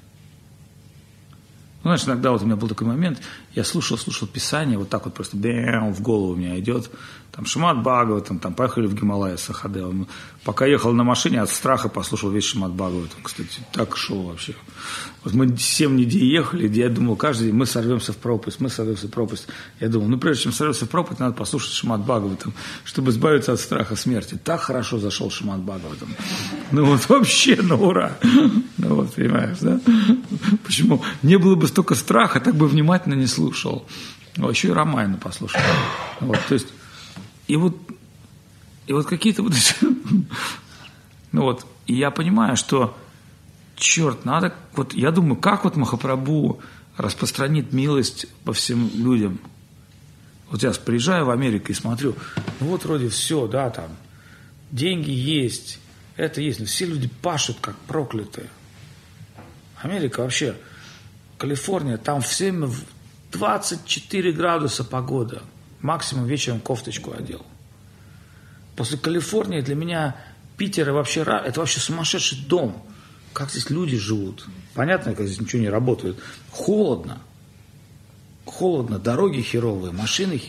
Ну, знаешь, иногда вот у меня был такой момент, я слушал, слушал Писание, вот так вот просто в голову у меня идет, там Шимат Бхагаватам, там поехали в Гималай с Ахадевом. Пока ехал на машине, от страха послушал весь Шимат Бхагаватам, кстати, так шел вообще. Вот мы семь недель ехали, я думал, каждый день мы сорвемся в пропасть, мы сорвемся в пропасть. Я думал, ну прежде чем сорвемся в пропасть, надо послушать Шимат Бхагаватам, чтобы избавиться от страха смерти. Так хорошо зашел Шимат Бхагаватам. Ну вот вообще, ну ура. Ну вот, понимаешь, да? Почему? Не было бы столько страха, так бы внимательно не слушал. Ну, еще и Ромайна послушал. Вот, то есть, и вот, и вот какие-то вот эти... Ну вот, и я понимаю, что, черт, надо... Вот я думаю, как вот Махапрабху распространит милость по всем людям. Вот я приезжаю в Америку и смотрю, ну вот вроде все, да, там, деньги есть, это есть, но все люди пашут как проклятые. Америка вообще, Калифорния, там все 24 градуса погода. Максимум вечером кофточку одел. После Калифорнии для меня Питер вообще это вообще сумасшедший дом. Как здесь люди живут? Понятно, как здесь ничего не работает. Холодно. Холодно, дороги херовые, машины,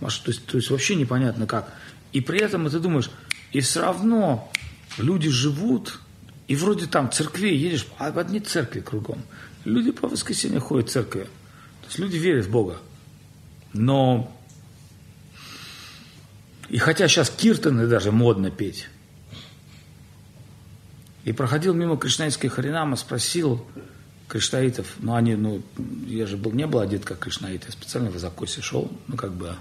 маш... то, есть, то есть вообще непонятно как. И при этом ты думаешь, и все равно люди живут, и вроде там церкви едешь, а одни церкви кругом. Люди по воскресеньям ходят в церкви. То есть люди верят в Бога. Но и хотя сейчас киртаны даже модно петь. И проходил мимо Кришнаитской Харинама, спросил кришнаитов, ну они, ну, я же был, не был одет как кришнаит, я специально в закосе шел, ну как бы,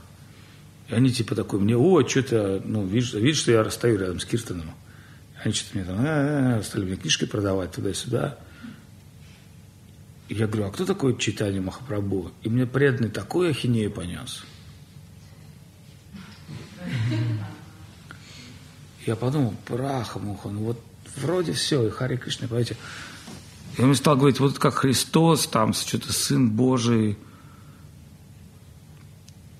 и они типа такой мне, о, что-то, ну, видишь, видишь, что я стою рядом с Киртаном. Они что-то мне там, э, стали мне книжки продавать туда-сюда. Я говорю, а кто такой читание Махапрабху? И мне преданный такой ахинею понес. Я подумал, праха, муха, ну вот вроде все, и Хари Кришна, понимаете. Я ему стал говорить, вот как Христос, там что-то Сын Божий.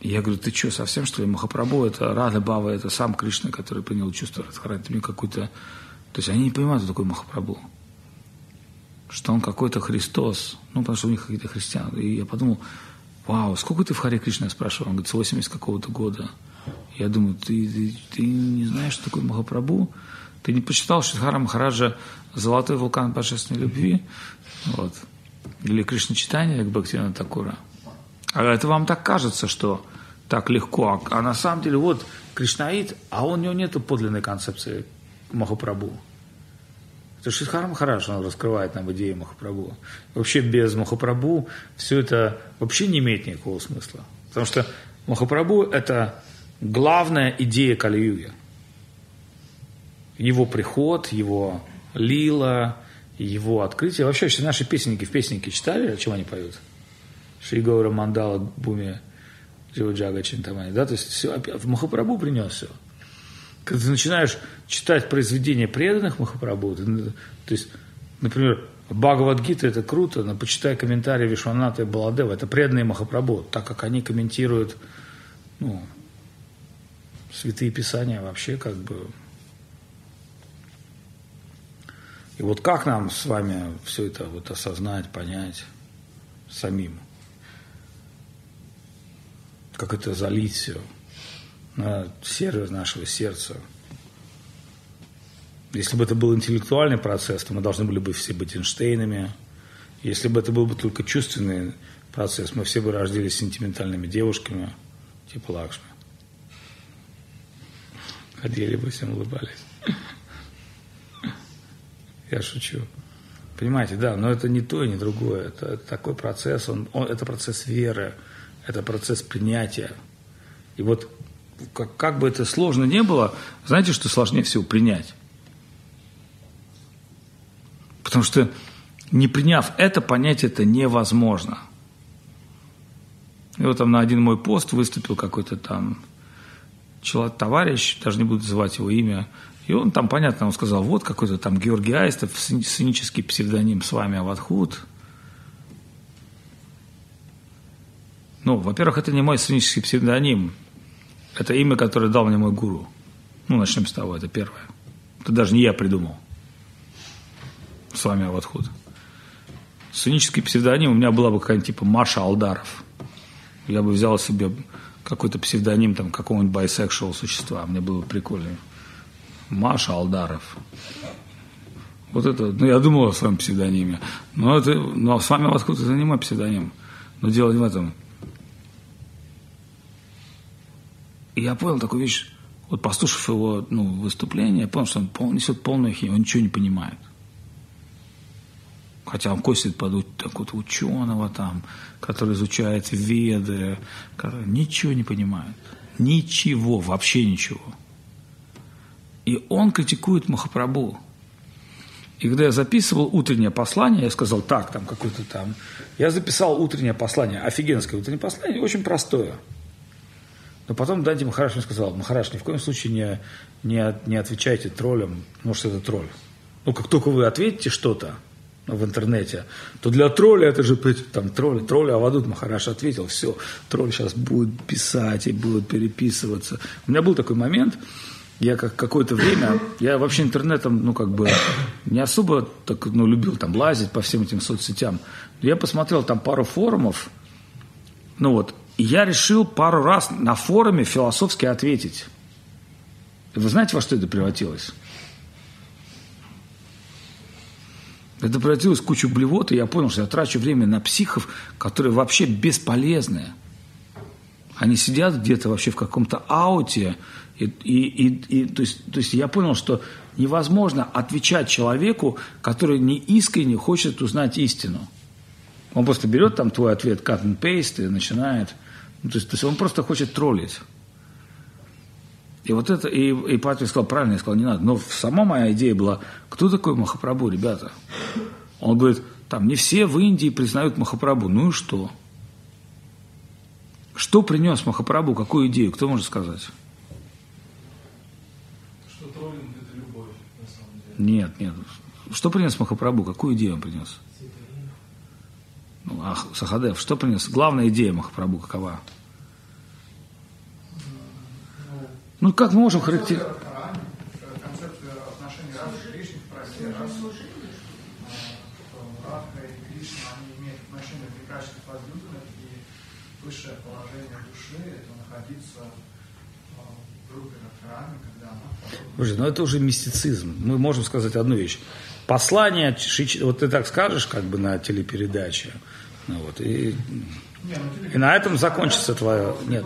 Я говорю, ты что, совсем что ли? Махапрабху, это Рада Бава, это сам Кришна, который принял чувство Радхарани. Ты мне какой-то... То есть они не понимают, кто такой Махапрабху что он какой-то Христос, ну, потому что у них какие-то христиане. И я подумал, вау, сколько ты в Харе Кришне, я спрашивал, он говорит, с 80 какого-то года. Я думаю, ты, ты, ты не знаешь, что такое Махапрабху? Ты не почитал Шидхара Махараджа «Золотой вулкан божественной любви»? Вот. Или Кришна читание Бхактина Такура? А это вам так кажется, что так легко. А, а на самом деле вот Кришнаид, а у него нет подлинной концепции Махапрабху. Это Шидхар Махарадж, он раскрывает нам идею Махапрабху. Вообще без Махапрабху все это вообще не имеет никакого смысла. Потому что Махапрабху – это главная идея Кали-юги. Его приход, его лила, его открытие. Вообще все наши песенники в песеннике читали, о чем они поют? Шри Гаура Мандала Буми Джива Чинтамани. Да? То есть все, в Махапрабху принес все когда ты начинаешь читать произведения преданных Махапрабху, ты, то есть, например, Бхагавадгита это круто, но почитай комментарии Вишваната и Баладева, это преданные Махапрабху, так как они комментируют ну, святые писания вообще как бы... И вот как нам с вами все это вот осознать, понять самим? Как это залить все на сервер нашего сердца? Если бы это был интеллектуальный процесс, то мы должны были бы все быть Эйнштейнами. Если бы это был бы только чувственный процесс, мы все бы рождались сентиментальными девушками, типа Лакшми. Ходили бы, всем улыбались. Я шучу. Понимаете, да, но это не то и не другое. Это, это такой процесс, он, он, это процесс веры, это процесс принятия. И вот как, как бы это сложно не было, знаете, что сложнее всего принять? Потому что не приняв это, понять это невозможно. И вот там на один мой пост выступил какой-то там человек, товарищ, даже не буду называть его имя, и он там, понятно, он сказал, вот какой-то там Георгий Аистов, сценический псевдоним с вами Аватхут. Ну, во-первых, это не мой сценический псевдоним, это имя, которое дал мне мой гуру. Ну, начнем с того, это первое. Это даже не я придумал. С вами Аватхут. Сценический псевдоним у меня была бы какая-нибудь типа Маша Алдаров. Я бы взял себе какой-то псевдоним там какого-нибудь bisexual существа. Мне было бы прикольно. Маша Алдаров. Вот это, ну, я думал о своем псевдониме. Но это, ну, а с вами откуда это не мой псевдоним. Но дело не в этом. И я понял такую вещь, вот послушав его ну, выступление, я понял, что он несет полную химию, он ничего не понимает. Хотя он косит под такого ученого там, который изучает веды, который ничего не понимает. Ничего, вообще ничего. И он критикует Махапрабху. И когда я записывал утреннее послание, я сказал, так, там какой-то там... Я записал утреннее послание, офигенское утреннее послание, очень простое. Но потом Данди Махараш мне сказал, Махараш, ни в коем случае не, не, не отвечайте троллям, что это тролль. Ну, как только вы ответите что-то в интернете, то для тролля это же там тролль, тролль Авадут Махараш ответил, все, тролль сейчас будет писать и будет переписываться. У меня был такой момент, я как какое-то время, я вообще интернетом, ну, как бы, не особо так, ну, любил там лазить по всем этим соцсетям. Я посмотрел там пару форумов, ну вот, и я решил пару раз на форуме философски ответить. Вы знаете, во что это превратилось? Это превратилось в кучу блевот, и я понял, что я трачу время на психов, которые вообще бесполезные. Они сидят где-то вообще в каком-то ауте, и, и, и, и то, есть, то есть я понял, что невозможно отвечать человеку, который не искренне хочет узнать истину. Он просто берет там твой ответ, cut and paste, и начинает. Ну, то, есть, то есть он просто хочет троллить. И вот это, и, и Патрик сказал, правильно, я сказал, не надо. Но сама моя идея была, кто такой Махапрабху, ребята? Он говорит, там не все в Индии признают Махапрабху. Ну и что? Что принес Махапрабху, какую идею, кто может сказать? Нет, нет. Что принес Махапрабху? Какую идею он принес? Ну, а Сахадев, что принес? Главная идея Махапрабху какова? Ну, как мы можем характеризовать? И высшее положение души – это находиться в группе Радхарани, когда она Боже, ну это уже мистицизм. Мы можем сказать одну вещь. Послание, вот ты так скажешь, как бы на телепередаче, ну вот, и, и на этом закончится твое... Нет,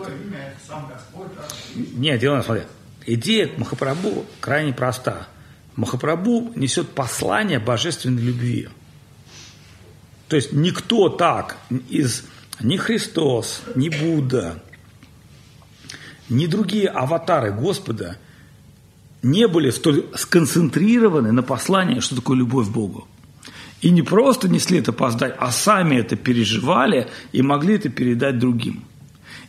нет, дело смотри. Идея Махапрабху крайне проста. Махапрабху несет послание божественной любви. То есть никто так из ни Христос, ни Будда, ни другие аватары Господа – не были столь сконцентрированы на послании, что такое любовь к Богу. И не просто несли это поздать, а сами это переживали и могли это передать другим.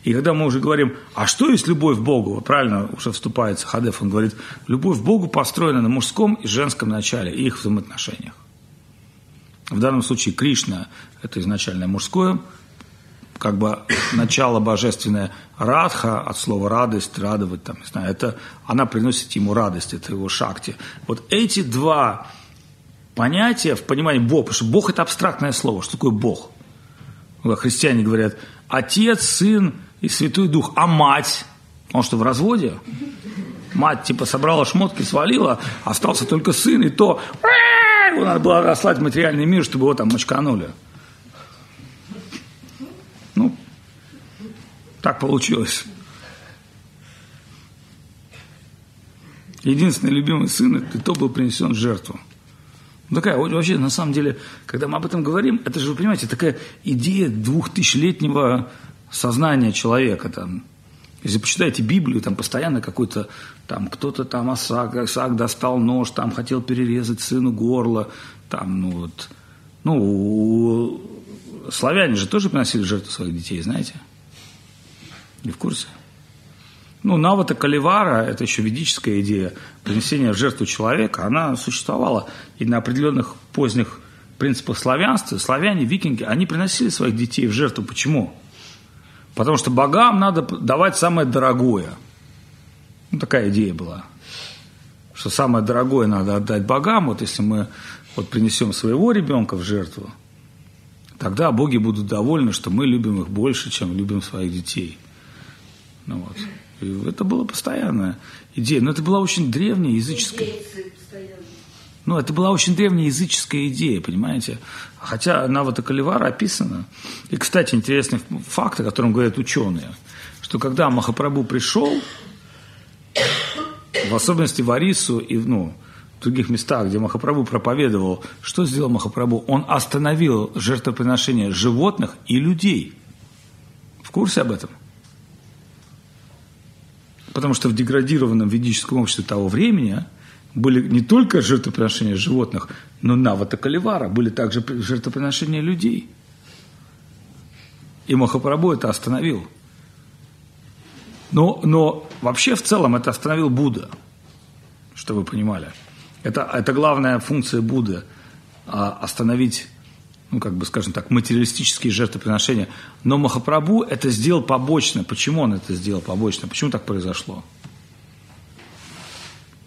И когда мы уже говорим, а что есть любовь к Богу? Правильно уже вступается Хадеф, он говорит, любовь к Богу построена на мужском и женском начале и их взаимоотношениях. В данном случае Кришна – это изначально мужское как бы начало божественное радха, от слова радость, радовать, там, не знаю, это, она приносит ему радость, это его шакти. Вот эти два понятия в понимании Бога, потому что Бог – это абстрактное слово. Что такое Бог? Христиане говорят Отец, Сын и Святой Дух, а мать? Он что, в разводе? Мать типа собрала шмотки, свалила, остался только сын, и то его надо было расслать в материальный мир, чтобы его там мочканули. Ну, так получилось. Единственный любимый сын, и то был принесен в жертву. Ну, такая, вообще, на самом деле, когда мы об этом говорим, это же, вы понимаете, такая идея двухтысячелетнего сознания человека. Там. Если почитаете Библию, там постоянно какой-то, там кто-то там Асак, Асак достал нож, там хотел перерезать сыну горло, там, ну вот, ну, славяне же тоже приносили жертву своих детей, знаете? Не в курсе? Ну, Навата Каливара, это еще ведическая идея принесения в жертву человека, она существовала и на определенных поздних принципах славянства, славяне, викинги, они приносили своих детей в жертву. Почему? Потому что богам надо давать самое дорогое. Ну, такая идея была. Что самое дорогое надо отдать богам. Вот если мы вот принесем своего ребенка в жертву, тогда боги будут довольны, что мы любим их больше, чем любим своих детей. Ну, вот. И это была постоянная идея. Но это была очень древняя языческая... Ну, это была очень древняя языческая идея, понимаете? Хотя Навата Каливара описана. И, кстати, интересный факт, о котором говорят ученые, что когда Махапрабху пришел, в особенности в Арису и ну, в других местах, где Махапрабху проповедовал, что сделал Махапрабху? Он остановил жертвоприношение животных и людей. В курсе об этом? Потому что в деградированном ведическом обществе того времени были не только жертвоприношения животных, но навата каливара, были также жертвоприношения людей. И Махапрабху это остановил. Но, но вообще в целом это остановил Будда, что вы понимали. Это, это главная функция Будды – остановить ну, как бы, скажем так, материалистические жертвоприношения. Но Махапрабху это сделал побочно. Почему он это сделал побочно? Почему так произошло?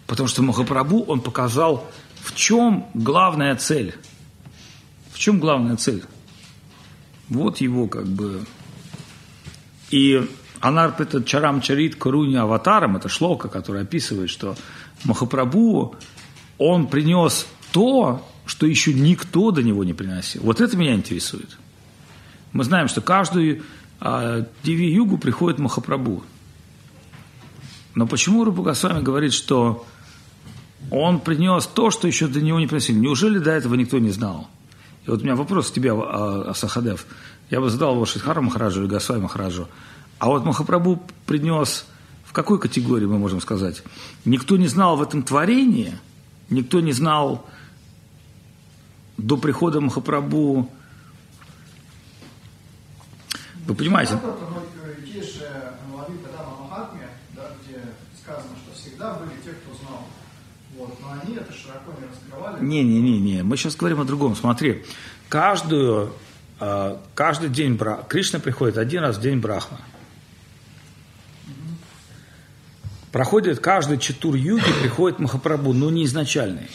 Потому что Махапрабху, он показал, в чем главная цель. В чем главная цель? Вот его как бы... И Анарпита Чарам Чарит Каруни Аватарам, это шлока, который описывает, что Махапрабху, он принес то, что еще никто до него не приносил. Вот это меня интересует. Мы знаем, что каждую а, Диви-югу приходит Махапрабху. Но почему Рупа Госвами говорит, что он принес то, что еще до него не приносили? Неужели до этого никто не знал? И вот у меня вопрос к тебе, а, Асахадев. Я бы задал его Шидхару Махараджу или Госвами Махараджу. А вот Махапрабху принес в какой категории мы можем сказать? Никто не знал в этом творении, никто не знал до прихода Махапрабху. Вы понимаете? Не. Не-не-не, мы сейчас говорим о другом. Смотри, каждую, а, каждый день Бра... Кришна приходит один раз в день Брахма. Проходит каждый четур юги, приходит Махапрабху, но не изначальный.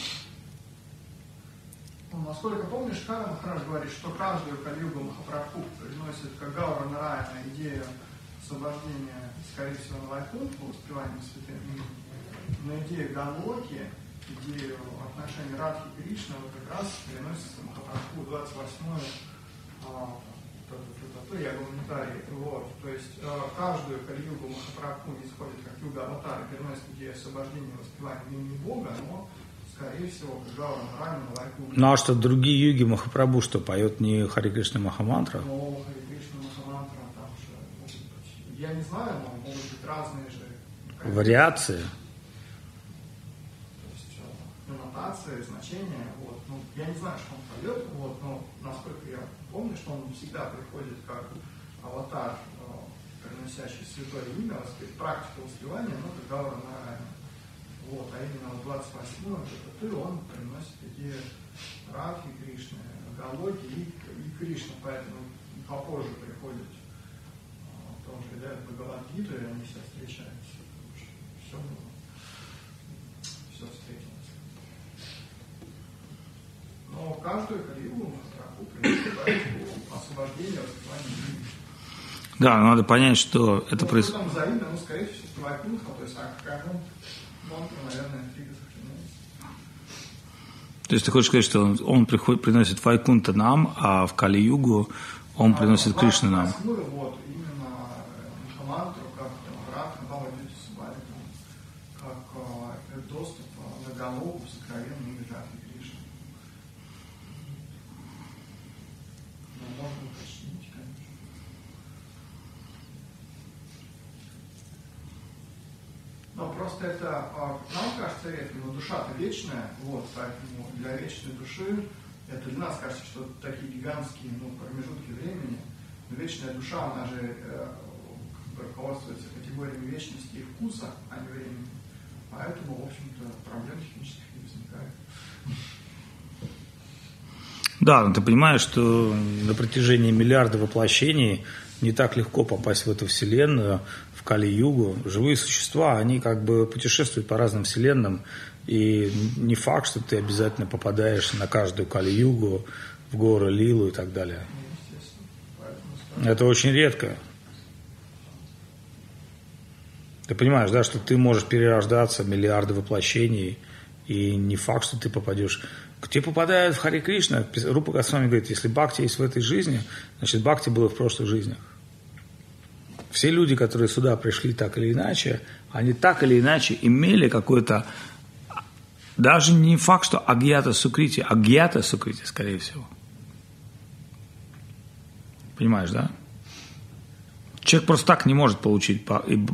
Насколько помнишь, Кара Махарадж говорит, что каждую кальюгу Махапрабху приносит как Гаура Нараяна идею освобождения, скорее всего, на Вайкунтху, воспеванием святым именем, но идею Галоки, идею отношений Радхи и Кришны, вот как раз приносится Махапрабху 28 а, я гуманитарий. Вот. То есть а, каждую кальюгу Махапрабху исходит как юга аватара, приносит идею освобождения воспевания имени Бога, но скорее всего, Гаура Нараяна Лайку. Ну а что, другие юги Махапрабху что, поет не Хари Кришна Махамантра? Ну, Хари Кришна Махамантра там же может быть, я не знаю, но могут быть разные же... Вариации? То есть аннотации, значения, вот. Ну, я не знаю, что он поет, вот, но насколько я помню, что он всегда приходит как аватар, приносящий святое имя, практика успевания, но Гаура Нараяна. Вот, а именно в 28-м ЖПТ он приносит идею Радхи Кришны, Галоги и, и Кришна, поэтому попозже приходит читают Бхагавадгиту, и они все встречаются. Все. Все встретилось. Но каждую калигу Махапрабху приносит освобождение, жизни. Да, надо понять, что это ну, происходит. То есть, ты хочешь сказать, что он, приходит, приносит Вайкунта нам, а в Кали-Югу он приносит Кришну нам. вот, именно э, мантру, как Рак, Бхавадити Субари, как э, доступ э, на голову в сокровенные лежаты Кришны. Ну, можно уточнить, конечно. Но просто это, а, нам кажется редко, но душа-то вечная, вот, поэтому для вечной души это для нас кажется, что такие гигантские ну, промежутки времени, но вечная душа, она же э, руководствуется категориями вечности и вкуса, а не времени. Поэтому, в общем-то, проблем технических не возникает. Да, но ты понимаешь, что на протяжении миллиарда воплощений не так легко попасть в эту вселенную, в Кали-Югу. Живые существа, они как бы путешествуют по разным вселенным, и не факт, что ты обязательно попадаешь на каждую Кали-Югу, в горы Лилу и так далее. Это очень редко. Ты понимаешь, да, что ты можешь перерождаться миллиарды воплощений, и не факт, что ты попадешь. К тебе попадают в Хари Кришна. Рупа Госвами говорит, если бхакти есть в этой жизни, значит бхакти было в прошлых жизнях. Все люди, которые сюда пришли так или иначе, они так или иначе имели какой-то, даже не факт, что агьята сукрити, агьята сукрити, скорее всего. Понимаешь, да? Человек просто так не может получить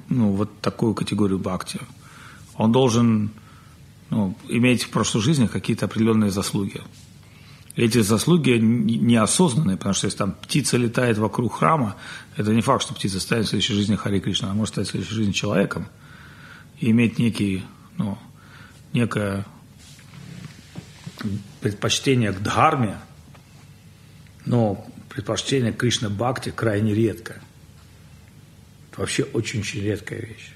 ну, вот такую категорию бхакти. Он должен ну, иметь в прошлой жизни какие-то определенные заслуги. Эти заслуги не- неосознанные, потому что если там птица летает вокруг храма, это не факт, что птица станет в следующей жизни Хари Кришна. Она может стать в следующей жизни человеком и иметь некий, ну, некое предпочтение к дхарме, но предпочтение Кришна Бхакти крайне редко. Это вообще очень-очень редкая вещь.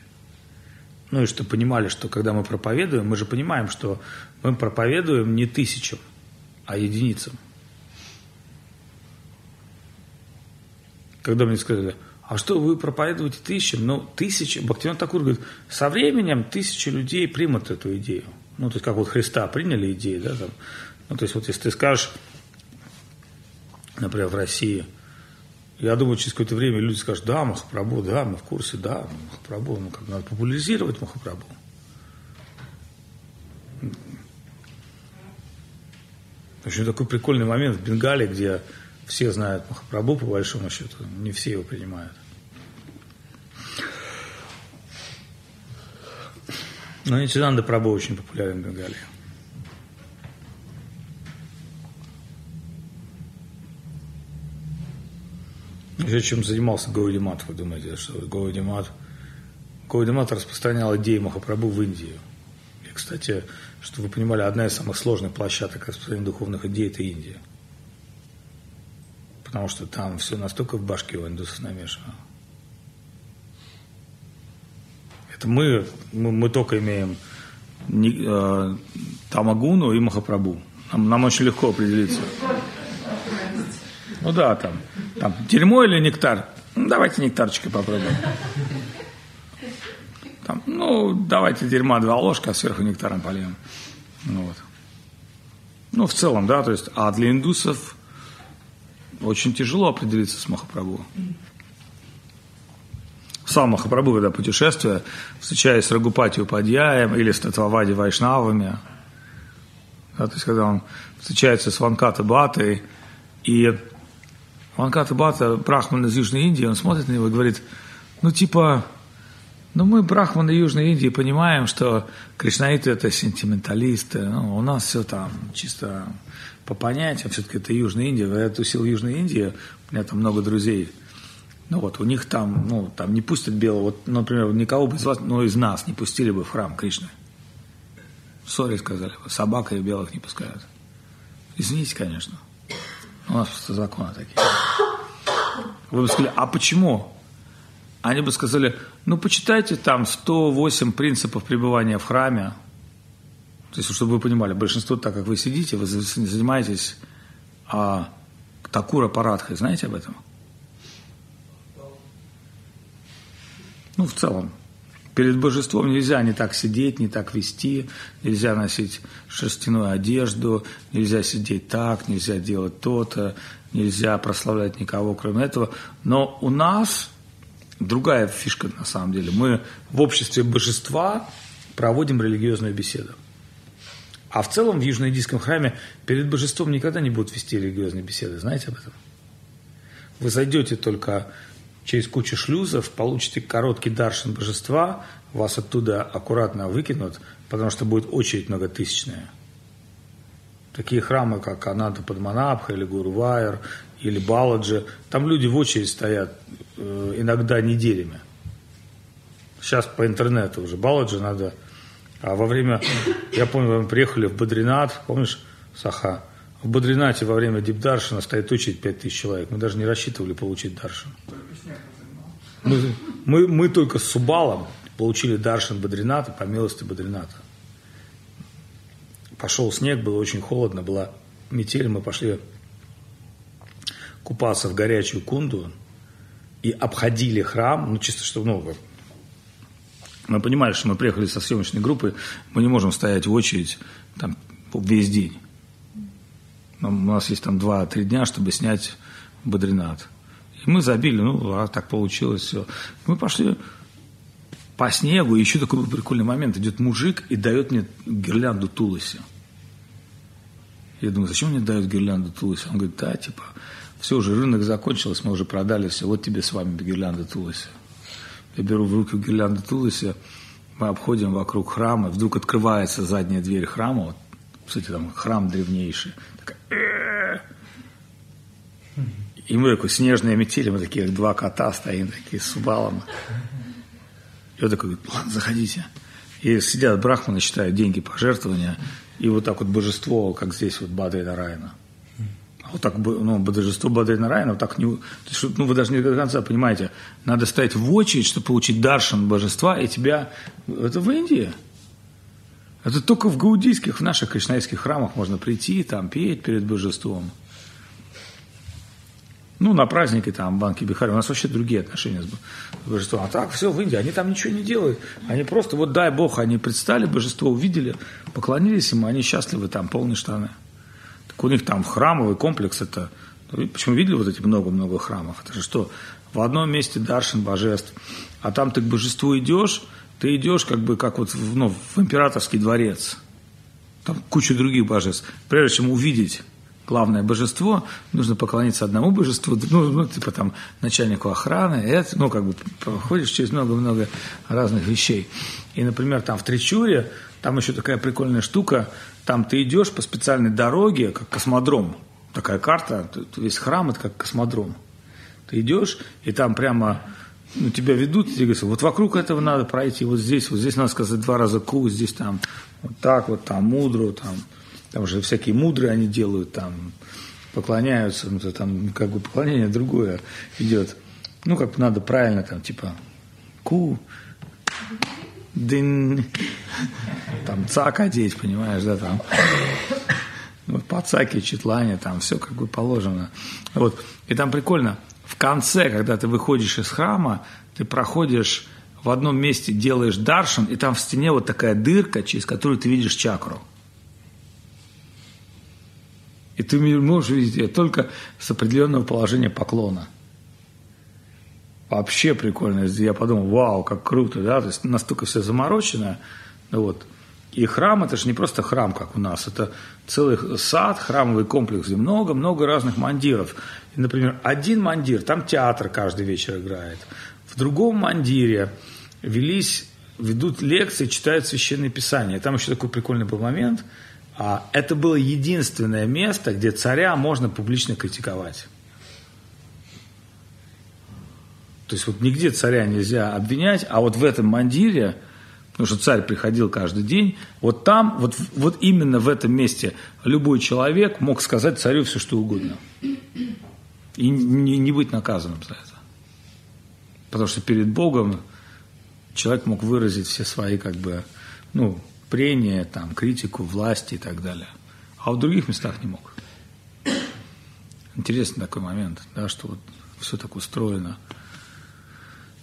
Ну и что понимали, что когда мы проповедуем, мы же понимаем, что мы проповедуем не тысячам, а единицам. Когда мне сказали, а что вы проповедуете тысячам? Ну, тысячи, Бхактиван Такур говорит, со временем тысячи людей примут эту идею. Ну, то есть, как вот Христа приняли идею, да, там. Ну, то есть, вот если ты скажешь, например, в России, я думаю, через какое-то время люди скажут, да, Махапрабху, да, мы в курсе, да, Махапрабху, ну, как надо популяризировать Махапрабху. Общем, такой прикольный момент в Бенгалии, где все знают Махапрабху, по большому счету, не все его принимают. Но Нитянанда Прабhu очень популярен в Бенгалии. Я чем занимался Гаудимат, вы думаете, что Гаудимат? Гаудимат распространял идеи Махапрабху в Индию. И, кстати, чтобы вы понимали, одна из самых сложных площадок распространения духовных идей – это Индия. Потому что там все настолько в башке у индусов намешано. Это мы, мы, мы только имеем не, э, Тамагуну и Махапрабху. Нам, нам очень легко определиться. Ну да, там, там дерьмо или нектар? Ну, давайте нектарчика попробуем. Там, ну, давайте дерьма два ложка, а сверху нектаром польем. Ну, вот. ну, в целом, да, то есть, а для индусов очень тяжело определиться с Махапрабху. Сам Махапрабху, когда путешествуя, встречаясь с Рагупати Упадьяем или с Татвавади Вайшнавами, да, то есть, когда он встречается с Ванката Батой, и Ванката Бата, брахман из Южной Индии, он смотрит на него и говорит, ну, типа, ну, мы, брахманы Южной Индии, понимаем, что кришнаиты – это сентименталисты, ну, у нас все там чисто по понятиям, все-таки это Южная Индия, я тусил в Южной Индии, у меня там много друзей, ну, вот, у них там, ну, там не пустят белого, вот, например, никого бы из вас, ну, из нас не пустили бы в храм Кришны. Сори сказали бы, собака и белых не пускают. Извините, конечно. У нас просто законы такие. Вы бы сказали, а почему? они бы сказали, ну, почитайте там 108 принципов пребывания в храме. То есть, чтобы вы понимали, большинство, так как вы сидите, вы занимаетесь а, такура парадхой. Знаете об этом? Ну, в целом. Перед божеством нельзя не так сидеть, не так вести, нельзя носить шерстяную одежду, нельзя сидеть так, нельзя делать то-то, нельзя прославлять никого, кроме этого. Но у нас другая фишка на самом деле. Мы в обществе божества проводим религиозную беседу. А в целом в Южно-Индийском храме перед божеством никогда не будут вести религиозные беседы. Знаете об этом? Вы зайдете только через кучу шлюзов, получите короткий даршин божества, вас оттуда аккуратно выкинут, потому что будет очередь многотысячная. Такие храмы, как Ананда Падманабха или Гурувайр, или Баладжи, там люди в очередь стоят э, иногда неделями. Сейчас по интернету уже Баладжи надо. А во время, я помню, мы приехали в Бадринат, помнишь, Саха? В Бадринате во время Дипдаршина стоит очередь 5000 человек. Мы даже не рассчитывали получить Даршин. Мы, мы, мы только с Субалом получили Даршин Бадрината по милости Бадрината. Пошел снег, было очень холодно, была метель, мы пошли купаться в горячую кунду и обходили храм, ну чисто чтобы, ну, мы понимали, что мы приехали со съемочной группы, мы не можем стоять в очередь там весь день. У нас есть там 2-3 дня, чтобы снять Бадринат. И мы забили, ну, а так получилось все. Мы пошли по снегу, и еще такой прикольный момент. Идет мужик и дает мне гирлянду Туласи. Я думаю, зачем мне дают гирлянду Туласи? Он говорит, да, типа, все, уже рынок закончился, мы уже продали все, вот тебе с вами гирлянда Туласи. Я беру в руки гирлянду Туласи, мы обходим вокруг храма, вдруг открывается задняя дверь храма, вот, кстати, там храм древнейший, и мы такой снежные метели, мы такие два кота стоим, такие с убалом. И он такой, ладно, заходите. И сидят брахманы, считают деньги пожертвования, и вот так вот божество, как здесь вот Бадри Нарайна. Вот так, ну, божество Бадри Нарайна, вот так не... Ну, вы даже не до конца понимаете, надо стоять в очередь, чтобы получить даршан божества, и тебя... Это в Индии. Это только в гаудийских, в наших кришнаитских храмах можно прийти, там, петь перед божеством. Ну, на праздники там, банки Бихари, у нас вообще другие отношения с божеством. А так, все в Индии, они там ничего не делают. Они просто, вот дай Бог, они предстали, божество увидели, поклонились ему, они счастливы там, полные штаны. Так у них там храмовый комплекс, это, ну, почему видели вот эти много-много храмов? Это же что, в одном месте Даршин божеств, а там ты к божеству идешь, ты идешь как бы как вот ну, в императорский дворец. Там куча других божеств. Прежде чем увидеть главное божество, нужно поклониться одному божеству, ну, ну типа там начальнику охраны, это, ну, как бы проходишь через много-много разных вещей. И, например, там в Тричуре, там еще такая прикольная штука, там ты идешь по специальной дороге, как космодром, такая карта, весь храм это как космодром. Ты идешь, и там прямо ну, тебя ведут, и тебе говорят, вот вокруг этого надо пройти, вот здесь, вот здесь надо сказать два раза ку, здесь там вот так вот, там мудро, там там же всякие мудрые они делают, там поклоняются, ну, то там как бы поклонение другое идет. Ну, как надо правильно, там, типа, ку, дын, там, цак понимаешь, да, там, вот по цаке, читлане, там, все как бы положено. Вот, и там прикольно, в конце, когда ты выходишь из храма, ты проходишь в одном месте, делаешь даршан, и там в стене вот такая дырка, через которую ты видишь чакру – и ты можешь видеть ее только с определенного положения поклона. Вообще прикольно. Я подумал, вау, как круто, да, то есть настолько все заморочено. Вот. И храм это же не просто храм, как у нас, это целый сад, храмовый комплекс, где много-много разных мандиров. И, например, один мандир, там театр каждый вечер играет. В другом мандире велись, ведут лекции, читают священное писание. Там еще такой прикольный был момент – а это было единственное место, где царя можно публично критиковать. То есть вот нигде царя нельзя обвинять, а вот в этом мандире, потому что царь приходил каждый день, вот там, вот, вот именно в этом месте любой человек мог сказать царю все, что угодно. И не, не быть наказанным за это. Потому что перед Богом человек мог выразить все свои, как бы, ну, прения, там, критику власти и так далее. А в других местах не мог. Интересный такой момент, да, что вот все так устроено.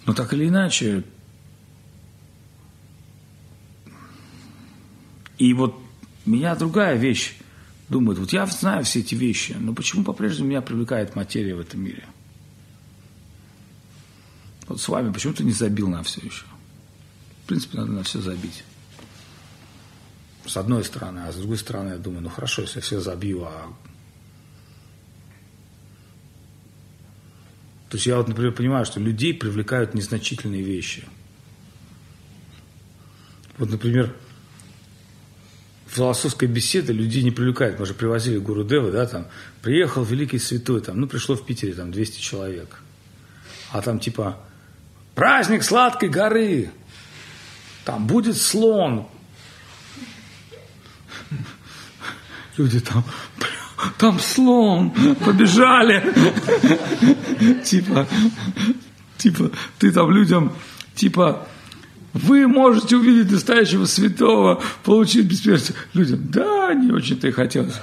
Но так или иначе, и вот меня другая вещь думает, вот я знаю все эти вещи, но почему по-прежнему меня привлекает материя в этом мире? Вот с вами почему ты не забил на все еще? В принципе, надо на все забить. С одной стороны, а с другой стороны, я думаю, ну хорошо, если я все забью, а То есть я вот, например, понимаю, что людей привлекают незначительные вещи. Вот, например, философская беседа людей не привлекает. Мы же привозили Гуру Девы, да, там, приехал великий святой, там, ну, пришло в Питере, там, 200 человек. А там, типа, праздник сладкой горы, там, будет слон. Люди там, там слон, побежали. Типа, типа, ты там людям, типа, вы можете увидеть настоящего святого, получить бессмертие. Людям, да, не очень-то и хотелось.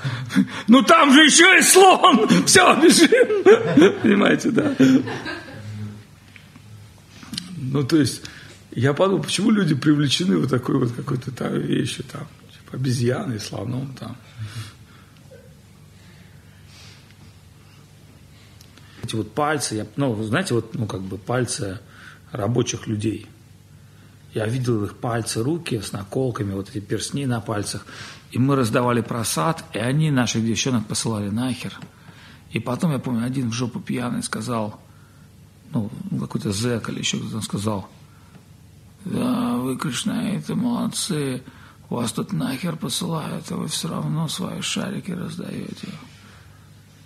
Ну там же еще и слон! Все, бежим! Понимаете, да? Ну, то есть, я подумал, почему люди привлечены вот такой вот какой-то там вещью, там, типа обезьяной, слоном, там. Эти вот пальцы, я, ну, знаете, вот, ну, как бы пальцы рабочих людей. Я видел их пальцы, руки с наколками, вот эти перстни на пальцах. И мы раздавали просад, и они наших девчонок посылали нахер. И потом, я помню, один в жопу пьяный сказал, ну, какой-то зэк или еще кто-то сказал, да, вы, кришнаиты, молодцы, вас тут нахер посылают, а вы все равно свои шарики раздаете.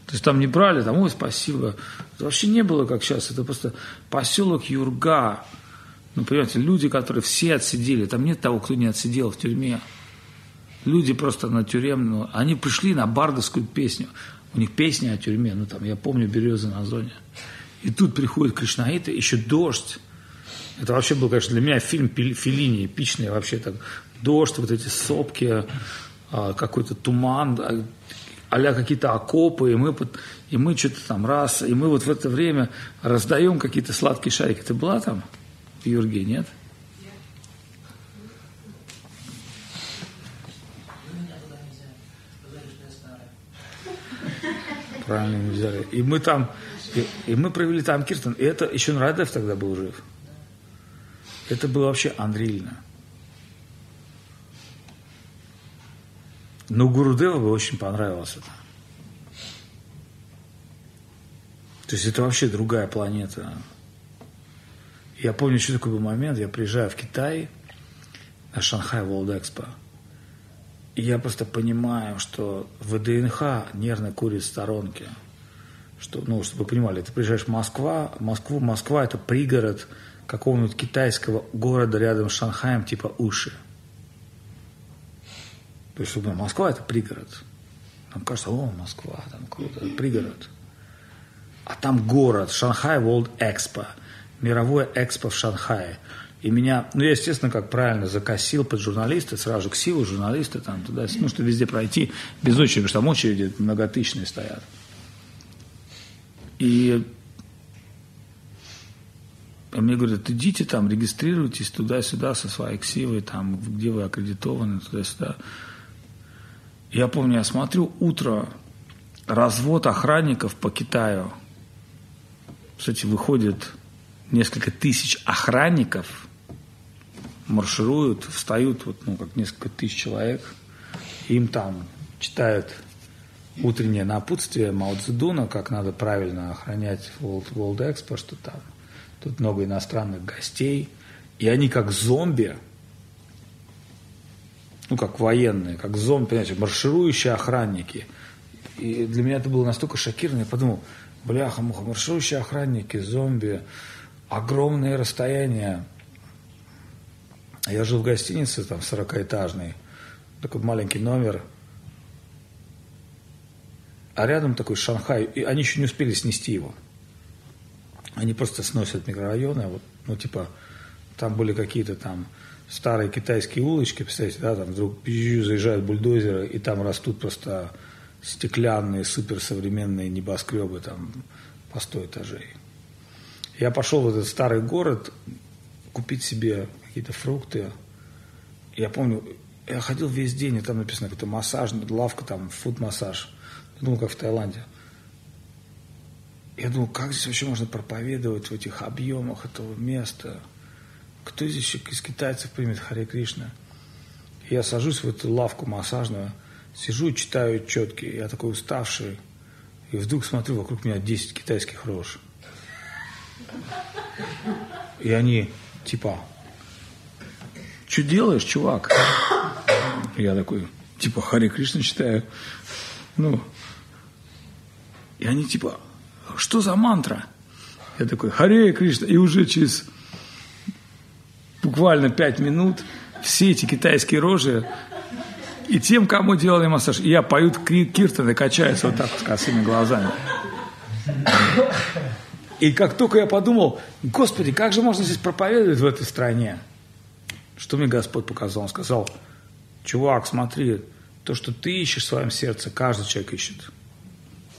То есть там не брали, там, ой, спасибо. Это вообще не было, как сейчас. Это просто поселок Юрга. Ну, понимаете, люди, которые все отсидели. Там нет того, кто не отсидел в тюрьме. Люди просто на тюремную. Они пришли на бардовскую песню. У них песня о тюрьме. Ну, там, я помню, «Березы на зоне». И тут приходит Кришнаиты, еще дождь. Это вообще был, конечно, для меня фильм Филини, эпичный вообще. Так, дождь, вот эти сопки, а, какой-то туман, а какие-то окопы, и мы, и мы что-то там раз, и мы вот в это время раздаем какие-то сладкие шарики. Ты была там в Юрге, нет? Правильно не взяли. И мы там, и, и мы провели там Киртон. И это еще Радев тогда был жив. Это было вообще андрильно. Но Гурудева бы очень понравилось это. То есть это вообще другая планета. Я помню, что такой был момент, я приезжаю в Китай на Шанхай World Expo, и я просто понимаю, что ВДНХ нервно курит в сторонке. Что, ну, чтобы вы понимали, ты приезжаешь в Москва, Москву, Москва это пригород какого-нибудь китайского города рядом с Шанхаем, типа Уши. То есть, ну, Москва это пригород. Нам кажется, о, Москва, там круто, пригород. А там город, Шанхай World Expo, мировое экспо в Шанхае. И меня, ну, я, естественно, как правильно закосил под журналисты, сразу к силу журналисты там туда, ну, что везде пройти без очереди, потому что там очереди многотысячные стоят. И мне говорят, идите там, регистрируйтесь туда-сюда со своей ксивой, там, где вы аккредитованы, туда-сюда. Я помню, я смотрю, утро, развод охранников по Китаю. Кстати, выходит несколько тысяч охранников, маршируют, встают, вот, ну, как несколько тысяч человек, им там читают утреннее напутствие Мао Цзэдуна, как надо правильно охранять World, World Expo, что там тут много иностранных гостей, и они как зомби – ну, как военные, как зомби, понимаете, марширующие охранники. И для меня это было настолько шокировано, я подумал, бляха-муха, марширующие охранники, зомби, огромные расстояния. Я жил в гостинице, там, 40-этажный, такой маленький номер, а рядом такой Шанхай, и они еще не успели снести его. они просто сносят микрорайоны, вот, ну, типа, там были какие-то там старые китайские улочки, представляете, да, там вдруг заезжают бульдозеры, и там растут просто стеклянные, суперсовременные небоскребы там по 100 этажей. Я пошел в этот старый город купить себе какие-то фрукты. Я помню, я ходил весь день, и там написано какой-то массаж, лавка, там, фуд-массаж. Думал, как в Таиланде. Я думал, как здесь вообще можно проповедовать в этих объемах этого места? Кто здесь из китайцев примет Харе Кришна? Я сажусь в эту лавку массажную, сижу и читаю четки. Я такой уставший. И вдруг смотрю, вокруг меня 10 китайских рож. И они типа, что делаешь, чувак? Я такой, типа, Хари Кришна читаю. Ну, и они типа, что за мантра? Я такой, Харе Кришна. И уже через буквально пять минут все эти китайские рожи и тем, кому делали массаж, и я поют киртаны, качаются вот так с косыми глазами. И как только я подумал, Господи, как же можно здесь проповедовать в этой стране? Что мне Господь показал? Он сказал, чувак, смотри, то, что ты ищешь в своем сердце, каждый человек ищет.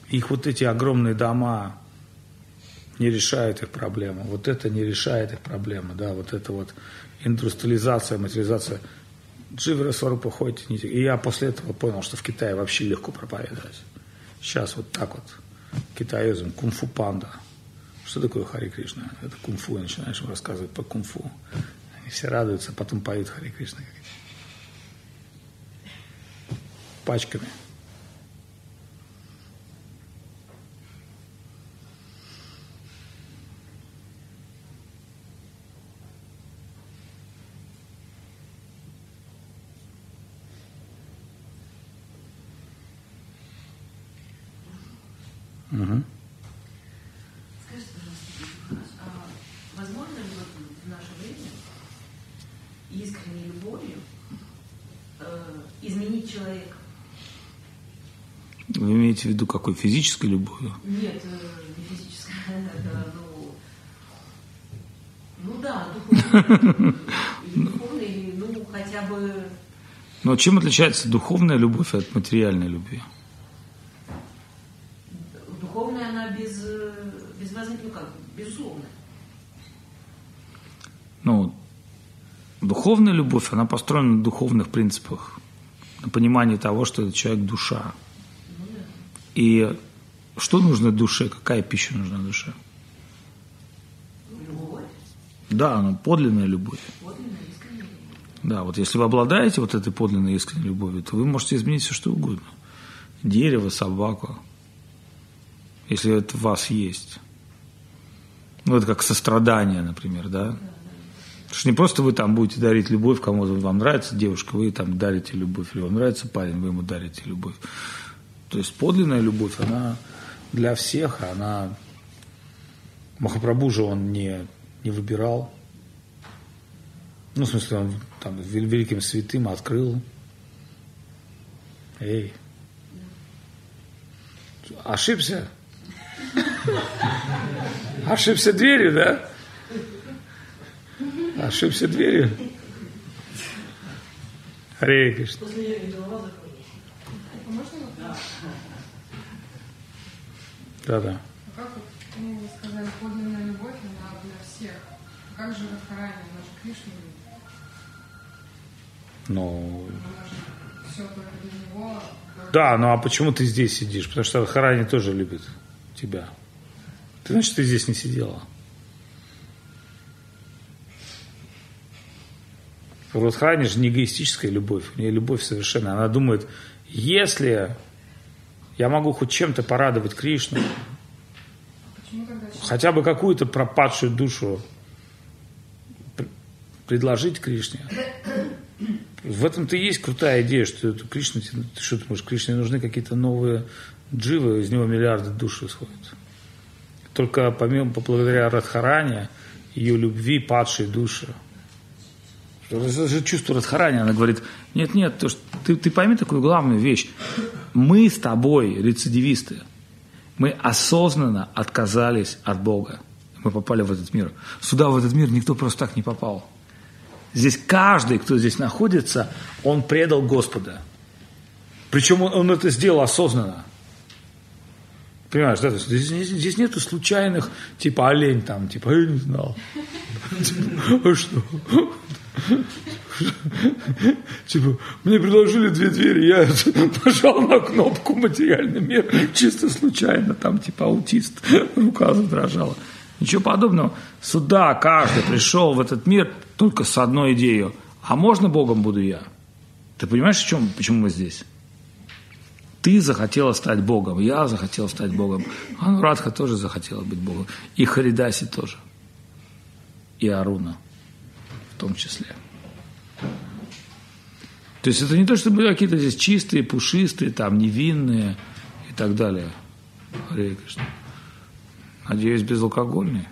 Их вот эти огромные дома не решают их проблему. Вот это не решает их проблемы, да, вот это вот индустриализация, материализация. Дживера Сварупа ходите. И я после этого понял, что в Китае вообще легко проповедовать. Сейчас вот так вот. Китаизм, кунг-фу панда. Что такое Хари Кришна? Это кунг-фу. И начинаешь им рассказывать по кунг-фу. Они все радуются, потом поют Хари Кришна. Пачками. Угу. Скажите, пожалуйста, а возможно ли вот в наше время искренней любовью э, изменить человека? Вы имеете в виду какой? Физической любовью? Нет, э, не физическая, это, ну, ну да, духовной, духовной, ну, хотя бы, Но чем отличается духовная любовь от материальной любви? духовная она без, э, без возможности, ну как, безусловно. Ну, духовная любовь, она построена на духовных принципах, на понимании того, что этот человек душа. И что нужно душе, какая пища нужна душе? Любовь, Да, ну, подлинная любовь. подлинная, искренняя. Да, вот если вы обладаете вот этой подлинной искренней любовью, то вы можете изменить все, что угодно. Дерево, собаку, если это в вас есть. Ну, это как сострадание, например, да? Потому что не просто вы там будете дарить любовь кому-то, вам нравится девушка, вы там дарите любовь, или вам нравится парень, вы ему дарите любовь. То есть подлинная любовь, она для всех, она... Махапрабху же он не, не выбирал. Ну, в смысле, он там вел- великим святым открыл. Эй. Ошибся? Ошибся дверью, да? Ошибся дверью. Харе Кришна. А можно вопрос? Да-да. А как вот, ну, вы сказали, подлинная любовь, она для всех. А как же Радхарани, она же Кришна любит? Ну, Она же все только для него. только- да, ну а почему ты здесь сидишь? Потому что Харани тоже любит тебя. Ты, значит, ты здесь не сидела. Радхарани же не эгоистическая любовь, у нее любовь совершенно. Она думает, если я могу хоть чем-то порадовать Кришну, хотя бы какую-то пропадшую душу пр- предложить Кришне. В этом-то и есть крутая идея, что это Кришна, ты что думаешь, Кришне нужны какие-то новые дживы, из него миллиарды душ исходят. Только помимо, благодаря Радхаране, ее любви падшие души. Это же чувство Радхарани, она говорит, нет, нет, то, что ты, ты пойми такую главную вещь. Мы с тобой рецидивисты. Мы осознанно отказались от Бога. Мы попали в этот мир. Сюда, в этот мир, никто просто так не попал. Здесь каждый, кто здесь находится, он предал Господа. Причем он, он это сделал осознанно. Понимаешь, да? Здесь, здесь нету случайных, типа олень там, типа, я не знал. А что? Типа, мне предложили две двери, я нажал на кнопку «Материальный мир» чисто случайно, там типа аутист, рука задрожала. Ничего подобного. Сюда каждый пришел в этот мир только с одной идеей. А можно Богом буду я? Ты понимаешь, в чем, почему мы здесь? Ты захотела стать Богом, я захотел стать Богом. Анурадха тоже захотела быть Богом. И Харидаси тоже. И Аруна в том числе. То есть это не то, что мы какие-то здесь чистые, пушистые, там, невинные и так далее. Харе Кришна. Надеюсь, безалкогольные.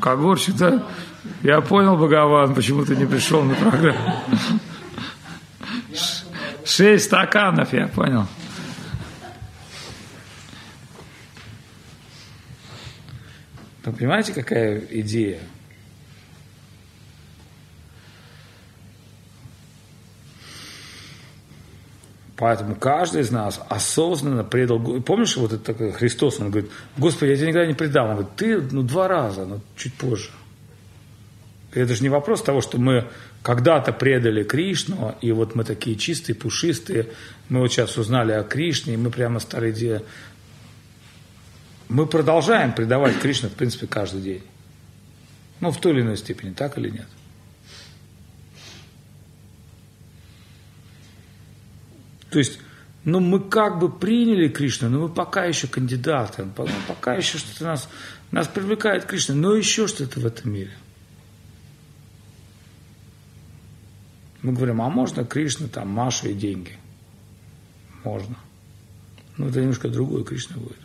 Когорчик, да? Я понял, Богован, почему ты не пришел на программу. Шесть стаканов, я понял. Вы понимаете, какая идея? Поэтому каждый из нас осознанно предал... Помнишь, вот это такой Христос, он говорит, Господи, я тебя никогда не предал. Он говорит, ты, ну, два раза, но чуть позже. Это же не вопрос того, что мы когда-то предали Кришну, и вот мы такие чистые, пушистые, мы вот сейчас узнали о Кришне, и мы прямо стали идея. Мы продолжаем предавать Кришну, в принципе, каждый день. Ну, в той или иной степени, так или нет? То есть, ну, мы как бы приняли Кришну, но мы пока еще кандидаты, пока еще что-то нас, нас привлекает Кришна, но еще что-то в этом мире. Мы говорим, а можно Кришна, там, Машу и деньги? Можно. Но это немножко другой Кришна будет.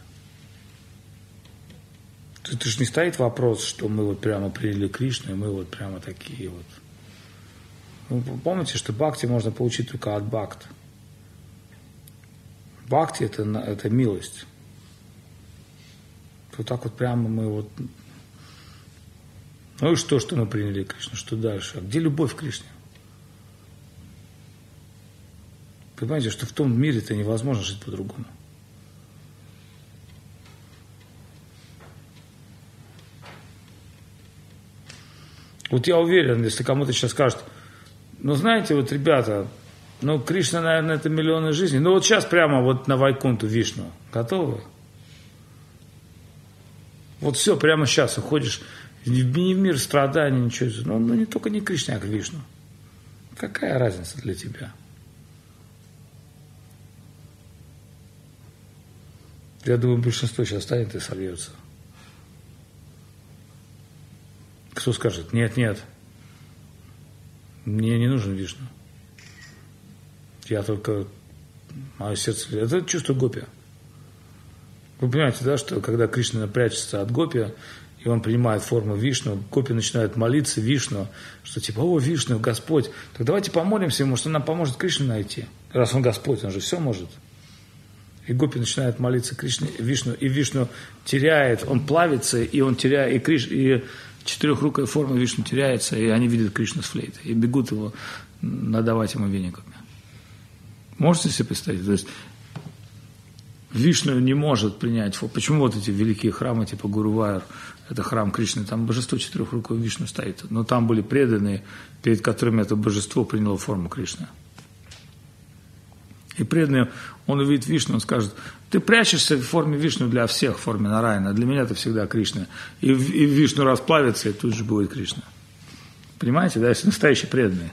Это же не стоит вопрос, что мы вот прямо приняли Кришну, и мы вот прямо такие вот. Вы помните, что бхакти можно получить только от бхакта. Бхакти это, это милость. Вот так вот прямо мы вот... Ну и что, что мы приняли Кришну? Что дальше? А где любовь к Кришне? Понимаете, что в том мире это невозможно жить по-другому. Вот я уверен, если кому-то сейчас скажут, ну знаете, вот ребята, ну, Кришна, наверное, это миллионы жизней. Ну, вот сейчас прямо вот на Вайкунту Вишну. Готовы? Вот все, прямо сейчас уходишь не в мир страданий, ничего. Ну, ну не только не Кришна, а к Вишну. Какая разница для тебя? Я думаю, большинство сейчас станет и сольется. Кто скажет, нет, нет, мне не нужен Вишну. Я только... Мое сердце... Это чувство гопи. Вы понимаете, да, что когда Кришна прячется от гопи, и он принимает форму Вишну, Гопи начинает молиться Вишну, что типа, о, Вишну, Господь, так давайте помолимся ему, что нам поможет Кришну найти. Раз он Господь, он же все может. И Гопи начинает молиться Кришне, Вишну, и Вишну теряет, он плавится, и он теряет, и, Криш, и четырехрукая форма Вишну теряется, и они видят Кришну с флейтой, и бегут его надавать ему вениками. Можете себе представить? То есть Вишну не может принять. Почему вот эти великие храмы, типа Гурувайр, это храм Кришны, там божество четырех рукой Вишну стоит. Но там были преданные, перед которыми это божество приняло форму Кришны. И преданный, он увидит Вишну, он скажет, ты прячешься в форме Вишну для всех, в форме Нарайна, для меня это всегда Кришна. И, и Вишну расплавится, и тут же будет Кришна. Понимаете, да, если настоящий преданный.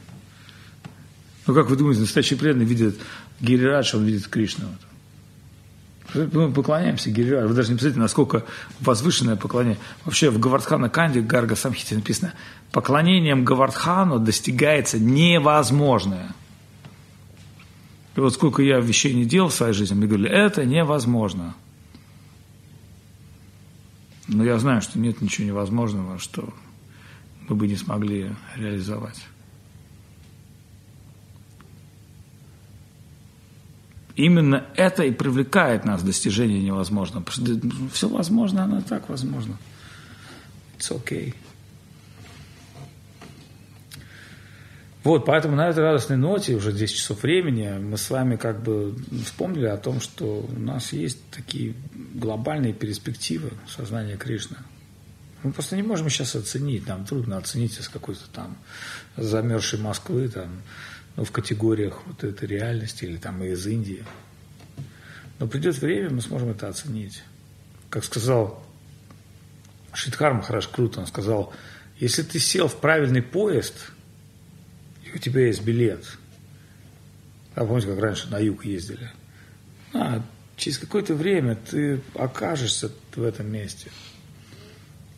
Ну, как вы думаете, настоящий преданный видит Гирирадж, он видит Кришну. Мы поклоняемся Гирирадж. Вы даже не представляете, насколько возвышенное поклонение. Вообще в Гавардхана Канди, Гарга Самхите написано, поклонением Гавардхану достигается невозможное. И вот сколько я вещей не делал в своей жизни, мне говорили, это невозможно. Но я знаю, что нет ничего невозможного, что мы бы не смогли реализовать. именно это и привлекает нас в достижении невозможного. Все возможно, оно так возможно. It's okay. Вот, поэтому на этой радостной ноте, уже 10 часов времени, мы с вами как бы вспомнили о том, что у нас есть такие глобальные перспективы сознания Кришны. Мы просто не можем сейчас оценить, нам трудно оценить из какой-то там замерзшей Москвы, там, ну, в категориях вот этой реальности или там из Индии. Но придет время, мы сможем это оценить. Как сказал Шидхар Махараш круто, он сказал, если ты сел в правильный поезд – у тебя есть билет. А помните, как раньше на юг ездили? А, через какое-то время ты окажешься в этом месте.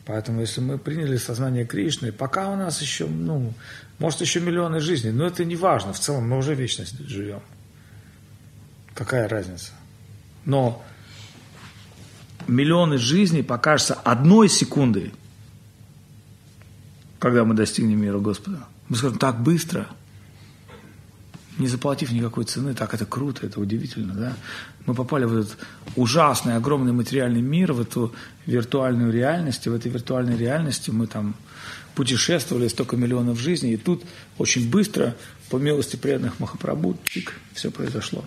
Поэтому, если мы приняли сознание Кришны, пока у нас еще, ну, может, еще миллионы жизней, но это не важно, в целом мы уже вечность живем. Какая разница? Но миллионы жизней покажутся одной секундой, когда мы достигнем мира Господа. Мы скажем, так быстро, не заплатив никакой цены, так это круто, это удивительно, да? Мы попали в этот ужасный, огромный материальный мир, в эту виртуальную реальность, и в этой виртуальной реальности мы там путешествовали столько миллионов жизней, и тут очень быстро, по милости преданных Махапрабху, тик, все произошло.